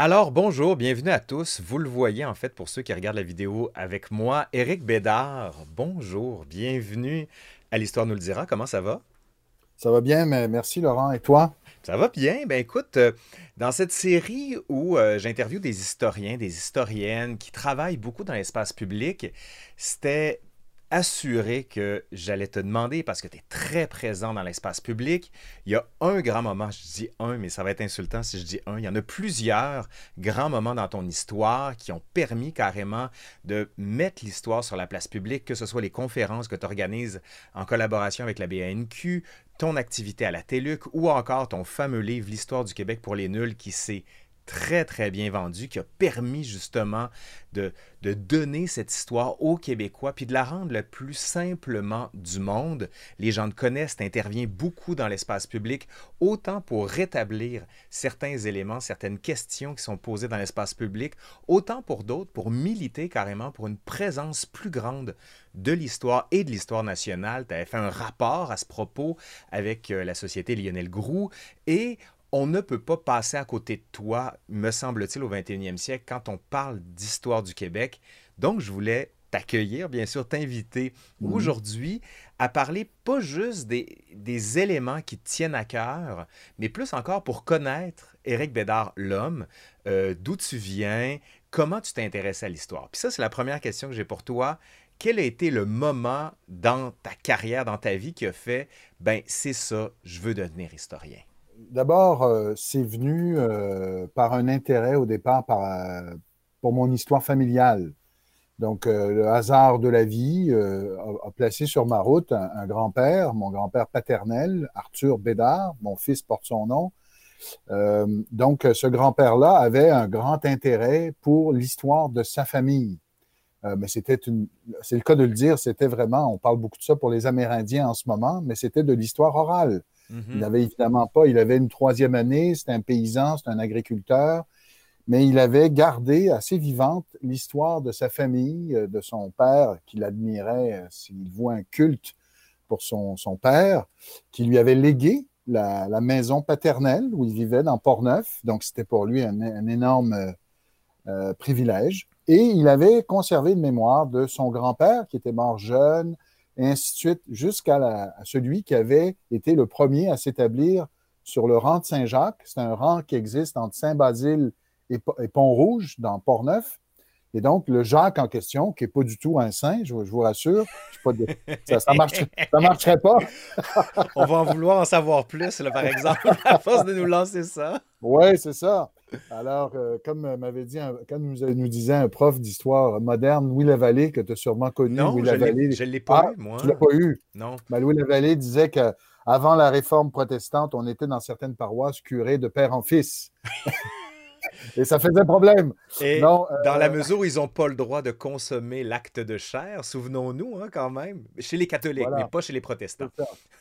Alors bonjour, bienvenue à tous. Vous le voyez en fait pour ceux qui regardent la vidéo avec moi, Éric Bédard. Bonjour, bienvenue à l'Histoire nous le dira. Comment ça va? Ça va bien, mais merci Laurent. Et toi? Ça va bien. Ben écoute, euh, dans cette série où euh, j'interviewe des historiens, des historiennes qui travaillent beaucoup dans l'espace public, c'était assuré que j'allais te demander, parce que tu es très présent dans l'espace public, il y a un grand moment, je dis un, mais ça va être insultant si je dis un, il y en a plusieurs grands moments dans ton histoire qui ont permis carrément de mettre l'histoire sur la place publique, que ce soit les conférences que tu organises en collaboration avec la BANQ, ton activité à la TELUC ou encore ton fameux livre L'histoire du Québec pour les nuls qui s'est très, très bien vendu, qui a permis justement de, donner cette histoire aux Québécois, puis de la rendre le plus simplement du monde. Les gens te connaissent, tu interviens beaucoup dans l'espace public, autant pour rétablir certains éléments, certaines questions qui sont posées dans l'espace public, autant pour d'autres, pour militer carrément pour une présence plus grande de l'histoire et de l'histoire nationale. Tu avais fait un rapport à ce propos avec euh, la société Lionel Groux et on ne peut pas passer à côté de toi, me semble-t-il, au 21e siècle quand on parle d'histoire du Québec. Donc, je voulais t'accueillir, bien sûr, t'inviter mhm. aujourd'hui à parler pas juste des, éléments qui te tiennent à cœur, mais plus encore pour connaître Éric Bédard, l'homme, euh, d'où tu viens, comment tu t'intéresses à l'histoire. Puis ça, c'est la première question que j'ai pour toi. Quel a été le moment dans ta carrière, dans ta vie qui a fait, ben c'est ça, je veux devenir historien? D'abord, euh, c'est venu euh, par un intérêt au départ euh, pour mon histoire familiale. Donc, le hasard de la vie a, placé sur ma route un, grand-père, mon grand-père paternel, Arthur Bédard, mon fils porte son nom. donc, ce grand-père-là avait un grand intérêt pour l'histoire de sa famille. mais c'était une, c'est le cas de le dire, c'était vraiment, on parle beaucoup de ça pour les Amérindiens en ce moment, mais c'était de l'histoire orale. Il mhm. n'avait évidemment pas, il avait une troisième année, c'était un paysan, c'était un agriculteur, mais il avait gardé assez vivante l'histoire de sa famille, euh, de son père, qu'il admirait, euh, s'il voit un culte pour son, père, qui lui avait légué la, maison paternelle où il vivait dans Port-Neuf. Donc, c'était pour lui un, énorme euh, privilège. Et il avait conservé une mémoire de son grand-père qui était mort jeune, et ainsi de suite, jusqu'à celui qui avait été le premier à s'établir sur le rang de Saint-Jacques. C'est un rang qui existe entre Saint-Basile et, Pont-Rouge, dans Port-Neuf. Et donc, le Jacques en question, qui n'est pas du tout un saint, je, vous rassure, ça ne marcherait, pas. On va en vouloir en savoir plus, par exemple, à force de nous lancer ça. Oui, c'est ça. Alors, euh, comme m'avait dit, quand nous, nous disait un prof d'histoire moderne, Louis Lavallée, que tu as sûrement connu. Non, Louis je ne l'ai pas ah, eu, moi. Tu ne l'as pas eu? Non. Ben, Louis Lavallée disait qu'avant la réforme protestante, on était dans certaines paroisses curées de père en fils. Et ça faisait problème. Et dans la euh, mesure où ils n'ont pas le droit de consommer l'acte de chair, souvenons-nous hein, quand même, chez les catholiques, mais pas chez les protestants.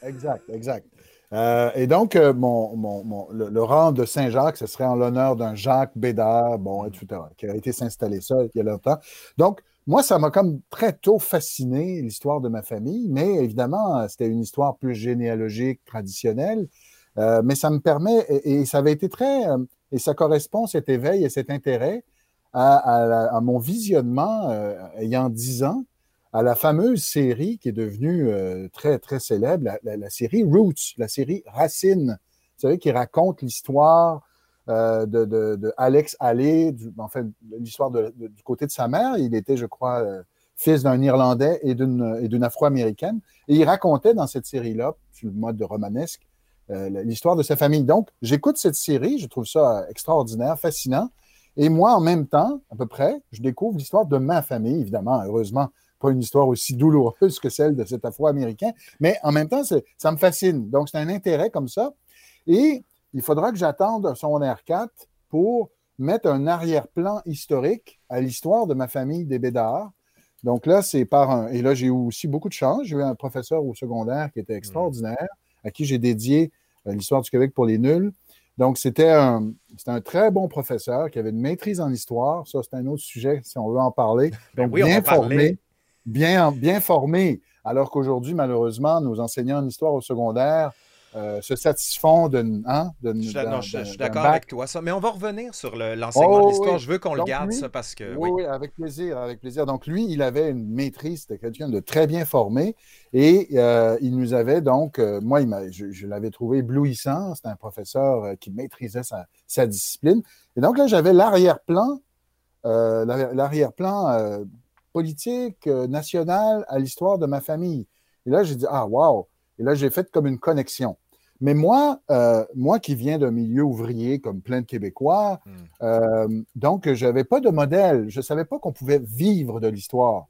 Exact, exact. Euh, et donc, euh, mon, le, rang de Saint-Jacques, ce serait en l'honneur d'un Jacques Bédard, bon, etc., qui a été s'installer ça il y a longtemps. Donc, moi, ça m'a comme très tôt fasciné l'histoire de ma famille, mais évidemment, c'était une histoire plus généalogique, traditionnelle. Euh, mais ça me permet, et, ça avait été très, et ça correspond, cet éveil et cet intérêt, à, mon visionnement ayant 10 ans à la fameuse série qui est devenue euh, très, très célèbre, la, série Roots, la série Racine, vous savez, qui raconte l'histoire euh, de, Alex Allais, l'histoire du côté de sa mère. Il était, je crois, euh, fils d'un Irlandais et d'une Afro-Américaine. Et il racontait dans cette série-là, sur le mode de romanesque, l'histoire de sa famille. Donc, j'écoute cette série, je trouve ça extraordinaire, fascinant. Et moi, en même temps, à peu près, je découvre l'histoire de ma famille, évidemment, heureusement pas une histoire aussi douloureuse que celle de cet Afro-Américain, mais en même temps, ça me fascine. Donc, c'est un intérêt comme ça. Et il faudra que j'attende son R4 pour mettre un arrière-plan historique à l'histoire de ma famille des Bédards. Donc là, c'est par un. Et là, j'ai eu aussi beaucoup de chance. J'ai eu un professeur au secondaire qui était extraordinaire, à qui j'ai dédié euh, l'histoire du Québec pour les nuls. Donc, c'était un, un, très bon professeur qui avait une maîtrise en histoire. Ça, c'est un autre sujet si on veut en parler. Bien formé bien, bien formés, alors qu'aujourd'hui, malheureusement, nos enseignants en histoire au secondaire euh, se satisfont d'une. Hein, je, suis d'accord avec toi, ça. Mais on va revenir sur l'enseignement de oh, l'histoire. Je veux qu'on le garde, ça, parce que. Oui, oui, avec plaisir, avec plaisir. Donc, lui, il avait une maîtrise, c'était quelqu'un de très bien formé. Et euh, il nous avait donc, euh, moi, je, l'avais trouvé éblouissant. C'était un professeur qui maîtrisait sa, discipline. Et donc, là, j'avais l'arrière-plan, l'arrière-plan politique, national à l'histoire de ma famille. Et là, j'ai dit, ah, wow! Et là, j'ai fait comme une connexion. Mais moi, euh, moi qui viens d'un milieu ouvrier comme plein de Québécois, hmm. euh, donc je n'avais pas de modèle. Je ne savais pas qu'on pouvait vivre de l'histoire.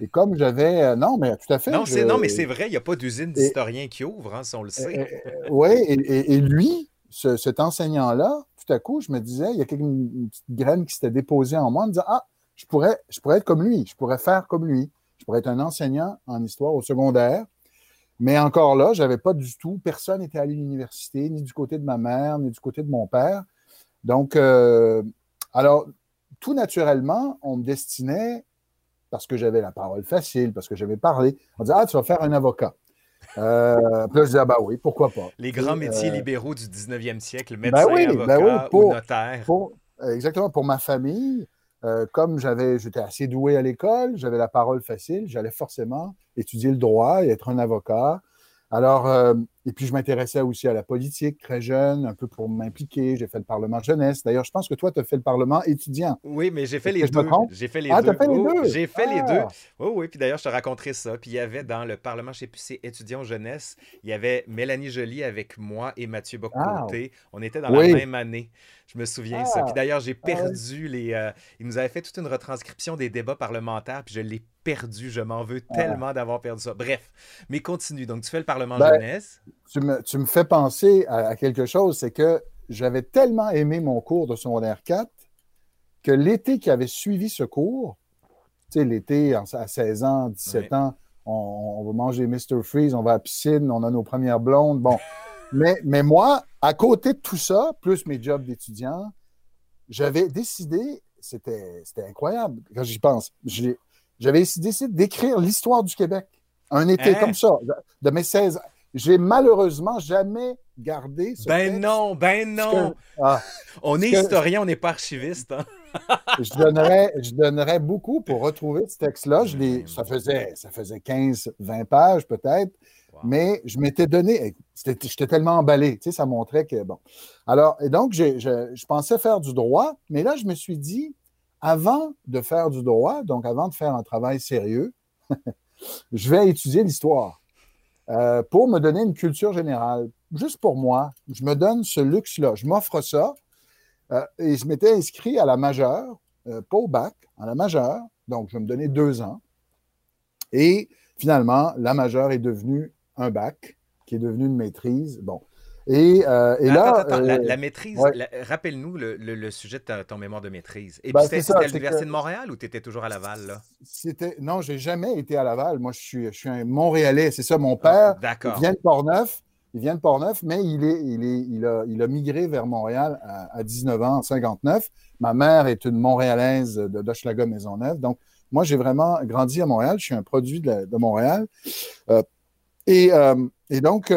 Et comme j'avais. Euh, non, mais tout à fait. Non, non mais c'est vrai, il n'y a pas d'usine d'historiens qui ouvre, hein, si on le sait. oui, et, lui, cet enseignant-là, tout à coup, je me disais, il y a une, petite graine qui s'était déposée en moi, en me disant Ah, je pourrais, je pourrais être comme lui, je pourrais faire comme lui. Je pourrais être un enseignant en histoire au secondaire. Mais encore là, je n'avais pas du tout, personne n'était allé à l'université, ni du côté de ma mère, ni du côté de mon père. Donc, euh, alors, tout naturellement, on me destinait, parce que j'avais la parole facile, parce que j'avais parlé, on disait, ah, tu vas faire un avocat. Euh, puis là, je disais, ah, bah oui, pourquoi pas. Les grands métiers euh, libéraux du 19e siècle, ben médecin, ben avocat ou notaire. exactement, pour ma famille, comme j'avais, j'étais assez doué à l'école, j'avais la parole facile, j'allais forcément étudier le droit et être un avocat. Alors, euh, et puis je m'intéressais aussi à la politique très jeune, un peu pour m'impliquer. J'ai fait le Parlement jeunesse. D'ailleurs, je pense que toi, tu as fait le Parlement étudiant. Oui, mais j'ai fait, les deux. J'ai fait les ah, deux. Fait les deux? J'ai fait les deux. Oui, oui. Puis d'ailleurs, je te raconterai ça. Puis il y avait dans le Parlement, je sais plus, c'est étudiant jeunesse, il y avait Mélanie Joly avec moi et Mathieu Bocoté. On était dans la même année. Je me souviens ça. Puis ah. d'ailleurs, j'ai ah perdu les. Euh, il nous avait fait toute une retranscription des débats parlementaires, puis je l'ai perdu. Je m'en veux tellement d'avoir perdu ça. Bref, mais continue. Donc, tu fais le Parlement ben, jeunesse. Tu me, tu me, fais penser à, quelque chose, c'est que j'avais tellement aimé mon cours de secondaire 4 que l'été qui avait suivi ce cours, tu sais, l'été à 16 ans, 17 ans, on, va manger Mr. Freeze, on va à la piscine, on a nos premières blondes. Bon. mais, mais moi, à côté de tout ça, plus mes jobs d'étudiant, j'avais décidé, c'était incroyable quand j'y pense, j'avais décidé d'écrire l'histoire du Québec. Un été hein? comme ça, de mes 16 ans. J'ai malheureusement jamais gardé ce Ben non, ben non. Ah. on est historien, on n'est pas archiviste. Hein. je, donnerais, je donnerais beaucoup pour retrouver ce texte-là. Ça faisait, ça faisait 15-20 pages peut-être, mais je m'étais donné. J'étais tellement emballé, tu sais, ça montrait que bon. Alors, et donc, je, je pensais faire du droit, mais là, je me suis dit, avant de faire du droit, donc avant de faire un travail sérieux, je vais étudier l'histoire. Euh, pour me donner une culture générale. Juste pour moi, je me donne ce luxe-là. Je m'offre ça. Euh, et je m'étais inscrit à la majeure, euh, pas au bac, à la majeure. Donc, je vais me donner deux ans. Et finalement, la majeure est devenue un bac, qui est devenu une maîtrise. Bon, et, euh, là. la, euh, maîtrise, rappelle-nous le, sujet de ton mémoire de maîtrise. Et ben, puis, c'était à l'Université de Montréal ou tu étais toujours à Laval? Là? C'était, non, j'ai jamais été à Laval. Moi, je suis, je suis un Montréalais. C'est ça, mon père. Ah, il vient de Portneuf. Il vient de Portneuf, mais il, est, il, est, il, a, il a migré vers Montréal à, 19 ans, en 59. Ma mère est une Montréalaise de d'Hochelaga Maisonneuve. Donc, moi, j'ai vraiment grandi à Montréal. Je suis un produit de, Montréal. Euh, et, et, donc,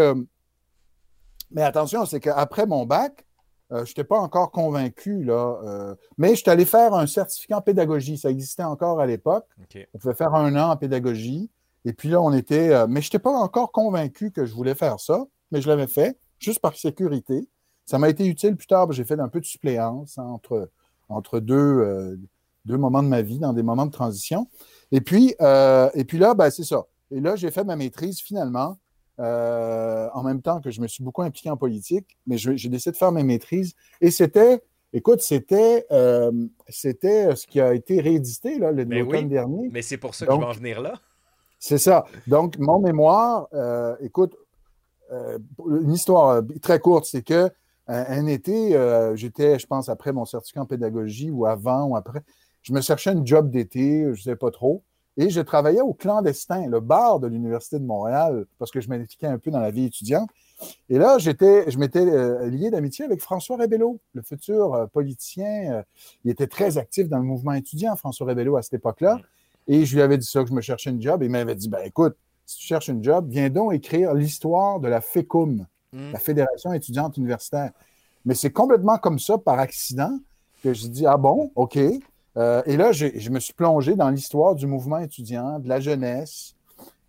mais attention, c'est qu'après mon bac, euh, je n'étais pas encore convaincu, là, euh, mais je suis allé faire un certificat en pédagogie. Ça existait encore à l'époque. On pouvait faire un an en pédagogie. Et puis là, on était. Euh, mais je n'étais pas encore convaincu que je voulais faire ça, mais je l'avais fait, juste par sécurité. Ça m'a été utile plus tard. J'ai fait un peu de suppléance entre, entre deux, deux moments de ma vie, dans des moments de transition. Et puis, et puis là, ben, c'est ça. Et là, j'ai fait ma maîtrise finalement euh, en même temps que je me suis beaucoup impliqué en politique, mais j'ai décidé de faire mes maîtrises. Et c'était, écoute, c'était euh, c'était ce qui a été réédité là, le l'automne dernier. Mais c'est pour ça que je vais en venir là. C'est ça. Donc, mon mémoire, euh, écoute, une histoire très courte, c'est que un, été, j'étais, je pense, après mon certificat en pédagogie ou avant ou après, je me cherchais un job d'été, je ne sais pas trop. Et je travaillais au clandestin, le bar de l'Université de Montréal, parce que je m'impliquais un peu dans la vie étudiante. Et là, j'étais, je m'étais euh, lié d'amitié avec François Rebello, le futur euh, politicien. Euh, il était très actif dans le mouvement étudiant, François Rebello, à cette époque-là. Et je lui avais dit ça, que je me cherchais une job. Et il m'avait dit, ben écoute, si tu cherches une job, viens donc écrire l'histoire de la FECUM. hmm. la Fédération étudiante universitaire. Mais c'est complètement comme ça, par accident, que je dis Ah bon, OK. Euh, et là, je me suis plongé dans l'histoire du mouvement étudiant, de la jeunesse.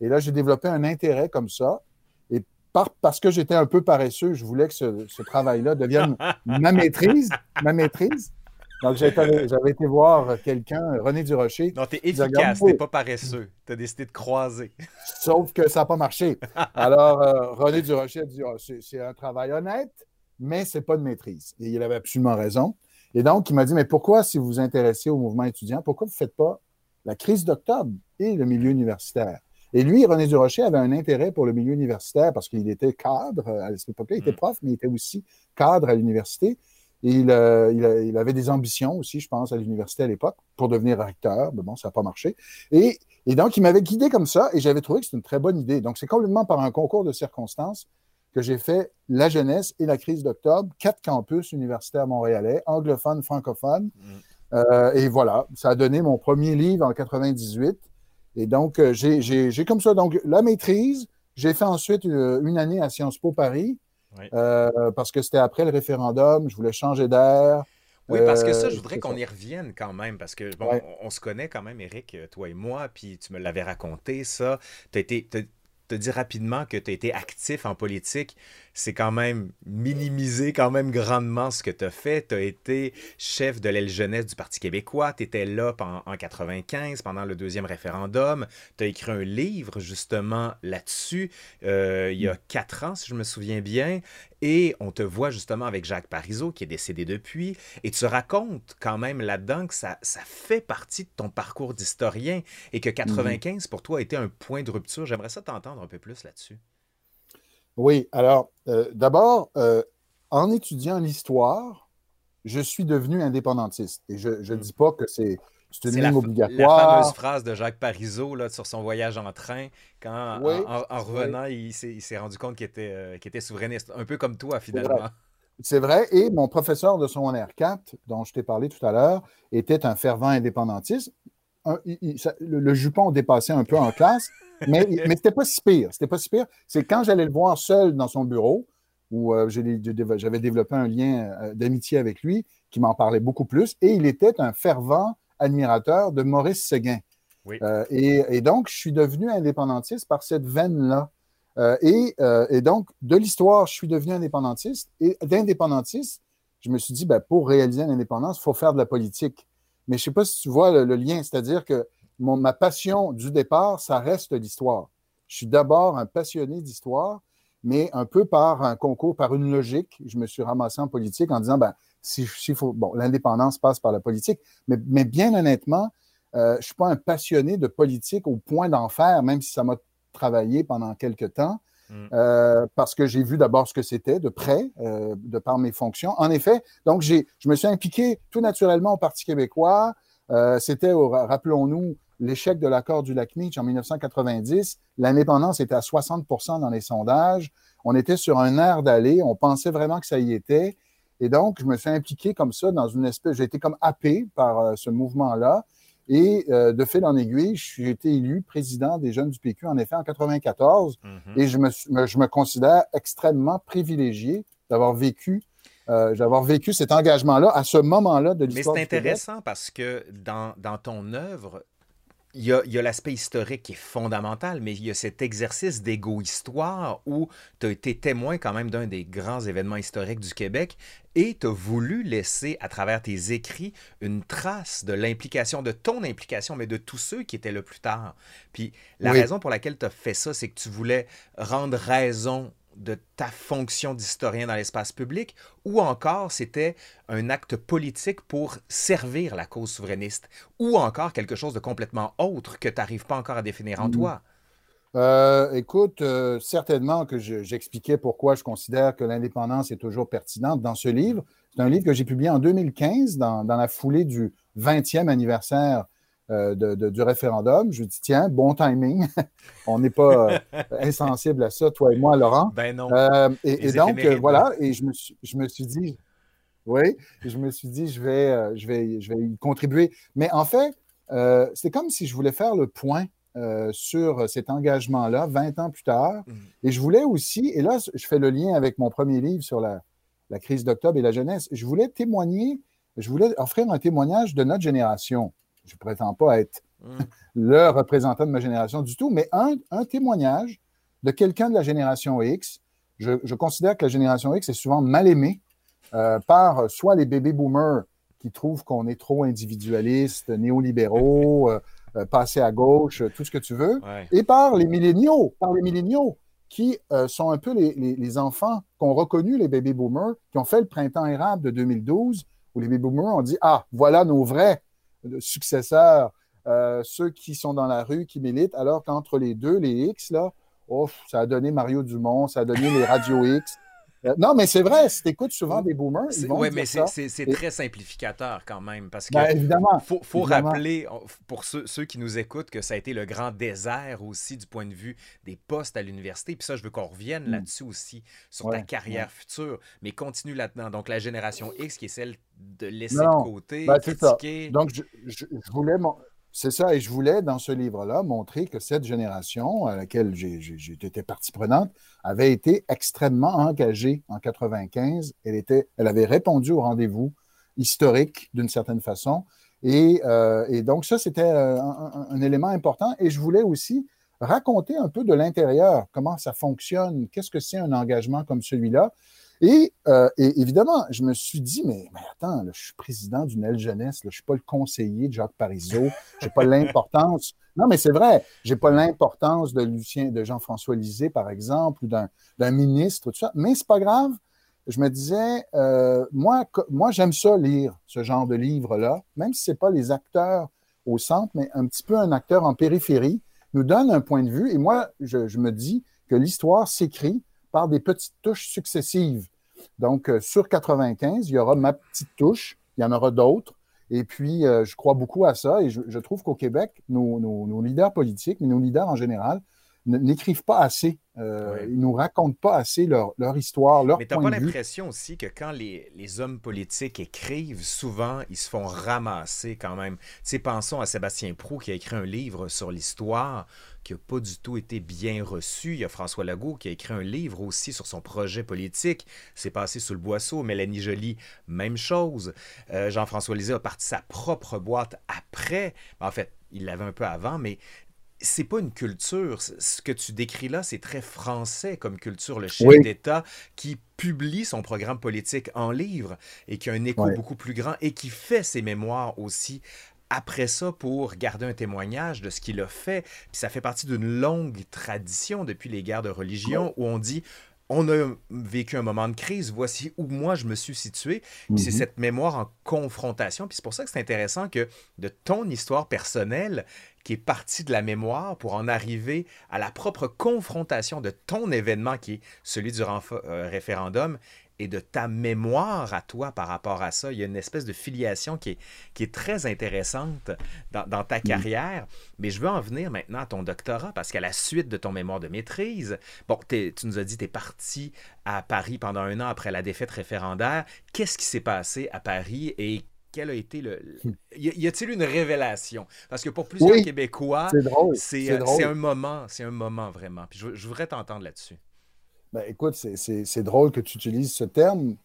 Et là, j'ai développé un intérêt comme ça. Et parce que j'étais un peu paresseux, je voulais que ce, ce travail-là devienne ma maîtrise. Ma maîtrise. Donc, j'avais été voir quelqu'un, René Durocher. Non, t'es efficace, t'es pas paresseux. T'as décidé de croiser. Sauf que ça n'a pas marché. Alors, euh, René Durocher a dit ah, c'est un travail honnête, mais c'est pas de maîtrise. Et il avait absolument raison. Et donc, il m'a dit mais pourquoi, si vous vous intéressez au mouvement étudiant, pourquoi vous ne faites pas la crise d'octobre et le milieu universitaire? Et lui, René Durocher avait un intérêt pour le milieu universitaire parce qu'il était cadre à cette époque-là. Il était mm. prof, mais il était aussi cadre à l'université. Euh, il, avait des ambitions aussi, je pense, à l'université à l'époque pour devenir recteur. Mais bon, ça n'a pas marché. Et, donc, il m'avait guidé comme ça et j'avais trouvé que c'était une très bonne idée. Donc, c'est complètement par un concours de circonstances que j'ai fait la jeunesse et la crise d'octobre, quatre campus universitaires montréalais, anglophones, francophones. Mm. Euh, et voilà, ça a donné mon premier livre en 98. Et donc, euh, j'ai comme ça, donc la maîtrise. J'ai fait ensuite une année à Sciences Po Paris. Euh, parce que c'était après le référendum, je voulais changer d'air. Oui, parce que ça, je euh, voudrais qu'on y revienne quand même, parce que, bon, on, se connaît quand même, Eric, toi et moi, puis tu me l'avais raconté, ça. Tu as été, te dire rapidement que tu as été actif en politique, c'est quand même minimiser quand même grandement ce que tu as fait. Tu as été chef de l'aile jeunesse du Parti québécois, tu étais là en, en 95 pendant le deuxième référendum, tu as écrit un livre justement là-dessus euh, il y a quatre ans, si je me souviens bien, et on te voit justement avec Jacques Parizeau, qui est décédé depuis, et tu racontes quand même là-dedans que ça, ça fait partie de ton parcours d'historien et que 95 mhm. pour toi a été un point de rupture. J'aimerais ça t'entendre un peu plus là-dessus. Oui, alors euh, d'abord, euh, en étudiant l'histoire, je suis devenu indépendantiste. Et je ne hmm. dis pas que c'est c'est une ligne obligatoire. La fameuse phrase de Jacques Parizeau là, sur son voyage en train, quand en, revenant, il s'est rendu compte qu'il était, euh, était, souverainiste, un peu comme toi finalement. C'est vrai. Et mon professeur de son r 4, dont je t'ai parlé tout à l'heure, était un fervent indépendantiste. le, jupon dépassait un peu en classe, mais, mais c'était pas si pire. C'était pas si pire. C'est quand j'allais le voir seul dans son bureau, où euh, j'avais développé un lien euh, d'amitié avec lui, qui m'en parlait beaucoup plus, et il était un fervent admirateur de Maurice Séguin. Euh, et, donc, je suis devenu indépendantiste par cette veine-là. Et, donc, de l'histoire, je suis devenu indépendantiste. Et d'indépendantiste, je me suis dit, ben, pour réaliser l'indépendance, il faut faire de la politique. Mais je ne sais pas si tu vois le, lien, c'est-à-dire que ma passion du départ, ça reste l'histoire. Je suis d'abord un passionné d'histoire, mais un peu par un concours, par une logique, je me suis ramassé en politique en disant, ben, si, faut, bon, l'indépendance passe par la politique, mais, mais bien honnêtement, euh, je ne suis pas un passionné de politique au point d'en faire, même si ça m'a travaillé pendant quelques temps, mm. euh, parce que j'ai vu d'abord ce que c'était de près, euh, de par mes fonctions. En effet, donc je me suis impliqué tout naturellement au Parti québécois. C'était, rappelons-nous, l'échec de l'accord du lac Meach en 1990. L'indépendance était à 60 dans les sondages. On était sur un air d'aller. On pensait vraiment que ça y était. Et donc, je me suis impliqué comme ça dans une espèce, j'ai été comme happé par euh, ce mouvement-là. Et euh, de fil en aiguille, j'ai été élu président des jeunes du PQ, en effet, en 94. Mm-hmm. Et je me, je me, considère extrêmement privilégié d'avoir vécu, euh, d'avoir vécu cet engagement-là à ce moment-là de l'histoire. Mais c'est intéressant parce que dans, dans ton œuvre, il y a, l'aspect historique qui est fondamental, mais il y a cet exercice d'égo-histoire où tu as été témoin quand même d'un des grands événements historiques du Québec et tu as voulu laisser à travers tes écrits une trace de l'implication, de ton implication, mais de tous ceux qui étaient là plus tard. Puis la raison pour laquelle tu as fait ça, c'est que tu voulais rendre raison de ta fonction d'historien dans l'espace public, ou encore c'était un acte politique pour servir la cause souverainiste, ou encore quelque chose de complètement autre que tu n'arrives pas encore à définir en mmh. toi? Euh, écoute, euh, certainement que j'expliquais pourquoi je considère que l'indépendance est toujours pertinente dans ce livre. C'est un livre que j'ai publié en 2015 dans, dans la foulée du 20e anniversaire euh, du référendum. Je dis, tiens, bon timing. On n'est pas euh, insensible à ça, toi et moi, Laurent. Ben non. Euh, et, donc, voilà, et je me, suis, je me suis dit, oui, je me suis dit, je vais, je vais, je vais y contribuer. Mais en fait, c'est comme si je voulais faire le point euh, sur cet engagement-là 20 ans plus tard. Mm. Et je voulais aussi, et là, je fais le lien avec mon premier livre sur la, crise d'octobre et la jeunesse, je voulais témoigner, je voulais offrir un témoignage de notre génération. Je ne prétends pas être mm. le représentant de ma génération du tout, mais un, témoignage de quelqu'un de la génération X. Je, considère que la génération X est souvent mal aimée euh, par soit les bébés boomers qui trouvent qu'on est trop individualiste, néolibéraux, euh, euh, passé à gauche, tout ce que tu veux, et par les milléniaux, par les milléniaux qui euh, sont un peu les, enfants qu'ont reconnu les baby boomers, qui ont fait le printemps érable de 2012, où les baby boomers ont dit Ah, voilà nos vrais successeurs, ceux qui sont dans la rue, qui militent, alors qu'entre les deux, les X, là, oh, ça a donné Mario Dumont, ça a donné les Radio X, euh, non, mais c'est vrai, si tu écoutes souvent des boomers, Oui, mais c'est très simplificateur quand même, parce que ben, évidemment, faut, faut rappeler pour ceux, ceux, qui nous écoutent que ça a été le grand désert aussi du point de vue des postes à l'université. Puis ça, je veux qu'on revienne mm. là-dessus aussi, sur ta carrière future, mais continue là-dedans. Donc, la génération X qui est celle de laisser de côté, ben, critiquer. Donc, je, je, je voulais... Mon... C'est ça, et je voulais, dans ce livre-là, montrer que cette génération à laquelle été partie prenante avait été extrêmement engagée en 95. Elle, était, elle avait répondu au rendez-vous historique d'une certaine façon. Et, euh, donc, ça, c'était euh, un, élément important. Et je voulais aussi raconter un peu de l'intérieur, comment ça fonctionne, qu'est-ce que c'est un engagement comme celui-là. Euh, et, évidemment, je me suis dit, mais, attends, je suis président d'une aile jeunesse, je ne suis pas le conseiller de Jacques Parizeau, je n'ai pas l'importance. Non, mais c'est vrai, je n'ai pas l'importance de Lucien, de Jean-François Lisée, par exemple, ou d'un ministre, tout ça. Mais c'est pas grave. Je me disais, euh, moi, moi j'aime ça lire ce genre de livre-là, même si ce n'est pas les acteurs au centre, mais un petit peu un acteur en périphérie, nous donne un point de vue. Et moi, je me dis que l'histoire s'écrit par des petites touches successives. Donc, euh, sur 95, il y aura ma petite touche, il y en aura d'autres. Et puis, euh, je crois beaucoup à ça et je, trouve qu'au Québec, nos, leaders politiques, mais nos leaders en général, n'écrivent pas assez. Euh, Ils ne nous racontent pas assez leur, histoire, leur Mais tu n'as pas l'impression aussi que quand les, les, hommes politiques écrivent, souvent, ils se font ramasser quand même. Tu sais, pensons à Sébastien Prou qui a écrit un livre sur l'histoire qui n'a pas du tout été bien reçu. Il y a François Legault qui a écrit un livre aussi sur son projet politique. C'est passé sous le boisseau. Mélanie Joly, même chose. Euh, Jean-François Lisée a parti sa propre boîte après. En fait, il l'avait un peu avant, mais c'est pas une culture. Ce que tu décris là, c'est très français comme culture. Le chef d'État qui publie son programme politique en livre et qui a un écho beaucoup plus grand et qui fait ses mémoires aussi après ça pour garder un témoignage de ce qu'il a fait. Puis ça fait partie d'une longue tradition depuis les guerres de religion où on dit on a vécu un moment de crise, voici où moi je me suis situé. C'est mhm. cette mémoire en confrontation. Puis c'est pour ça que c'est intéressant que de ton histoire personnelle, qui est partie de la mémoire pour en arriver à la propre confrontation de ton événement qui est celui du euh, référendum, et de ta mémoire à toi par rapport à ça. Il y a une espèce de filiation qui est, qui est très intéressante dans, ta mm. carrière. Mais je veux en venir maintenant à ton doctorat parce qu'à la suite de ton mémoire de maîtrise, bon, tu nous as dit que tu es parti à Paris pendant un an après la défaite référendaire. Qu'est-ce qui s'est passé à Paris et quel a été le. Hmm. Y a-t-il une révélation? Parce que pour plusieurs Québécois, c'est un moment, c'est un moment vraiment. Puis je voudrais t'entendre là-dessus. Ben, écoute, c'est drôle que tu utilises ce terme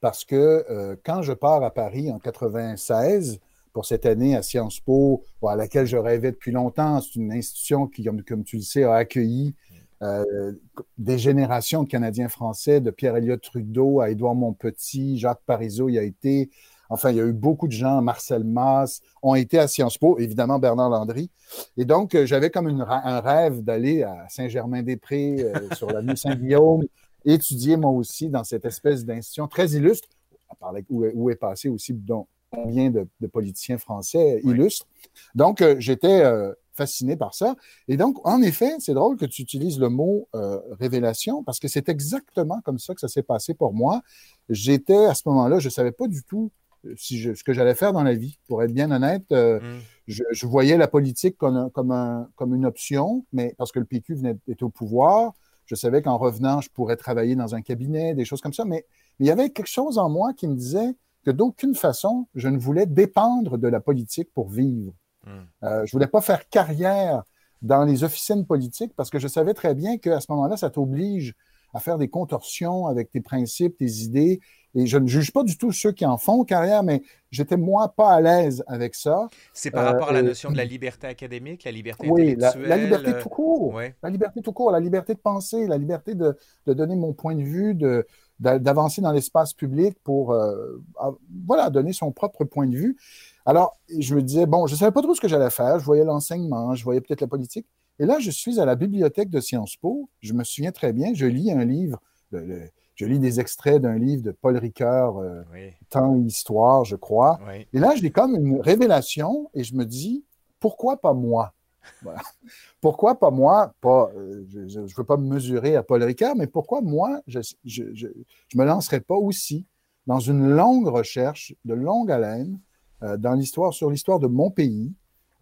parce que euh, quand je pars à Paris en 96 pour cette année à Sciences Po, à laquelle je rêvais depuis longtemps, c'est une institution qui, comme, tu le sais, a accueilli euh, des générations de Canadiens français, de Pierre-Éliott Trudeau à Édouard Montpetit, Jacques Parizeau y a été, Enfin, il y a eu beaucoup de gens, Marcel Mass, ont été à Sciences Po, évidemment Bernard Landry. Et donc, euh, j'avais comme un rêve d'aller à Saint-Germain-des-Prés, euh, sur la rue Saint-Guillaume, étudier moi aussi dans cette espèce d'institution très illustre, où, est passé aussi combien de, politiciens français illustres. Donc, euh, j'étais fasciné par ça. Et donc, en effet, c'est drôle que tu utilises le mot révélation parce que c'est exactement comme ça que ça s'est passé pour moi. J'étais à ce moment-là, je ne savais pas du tout si ce que j'allais faire dans la vie. Pour être bien honnête, euh, mm. je, voyais la politique comme, comme, comme, une option, mais parce que le PQ venait d'être au pouvoir, je savais qu'en revenant, je pourrais travailler dans un cabinet, des choses comme ça, mais, il y avait quelque chose en moi qui me disait que d'aucune façon, je ne voulais dépendre de la politique pour vivre. Mm. Euh, je ne voulais pas faire carrière dans les officines politiques parce que je savais très bien qu'à ce moment-là, ça t'oblige à faire des contorsions avec tes principes, tes idées. Et je ne juge pas du tout ceux qui en font carrière, mais j'étais moi pas à l'aise avec ça. C'est par rapport à la euh, notion de la liberté académique, la liberté oui, la, la, liberté tout court. La liberté tout court, la liberté de penser, la liberté de, de donner mon point de vue, de, d'avancer dans l'espace public pour euh, voilà, donner son propre point de vue. Alors, je me disais, bon, je ne savais pas trop ce que j'allais faire. Je voyais l'enseignement, je voyais peut-être la politique. Et là, je suis à la bibliothèque de Sciences Po. Je me souviens très bien, je lis un livre, je lis des extraits d'un livre de Paul Ricoeur, euh, Temps et Histoire, je crois. Et là, j'ai comme une révélation et je me dis, pourquoi pas moi? Pourquoi pas moi? Pas, euh, je ne veux pas me mesurer à Paul Ricard, mais pourquoi moi, je ne me lancerais pas aussi dans une longue recherche de longue haleine euh, dans l'histoire, sur l'histoire de mon pays.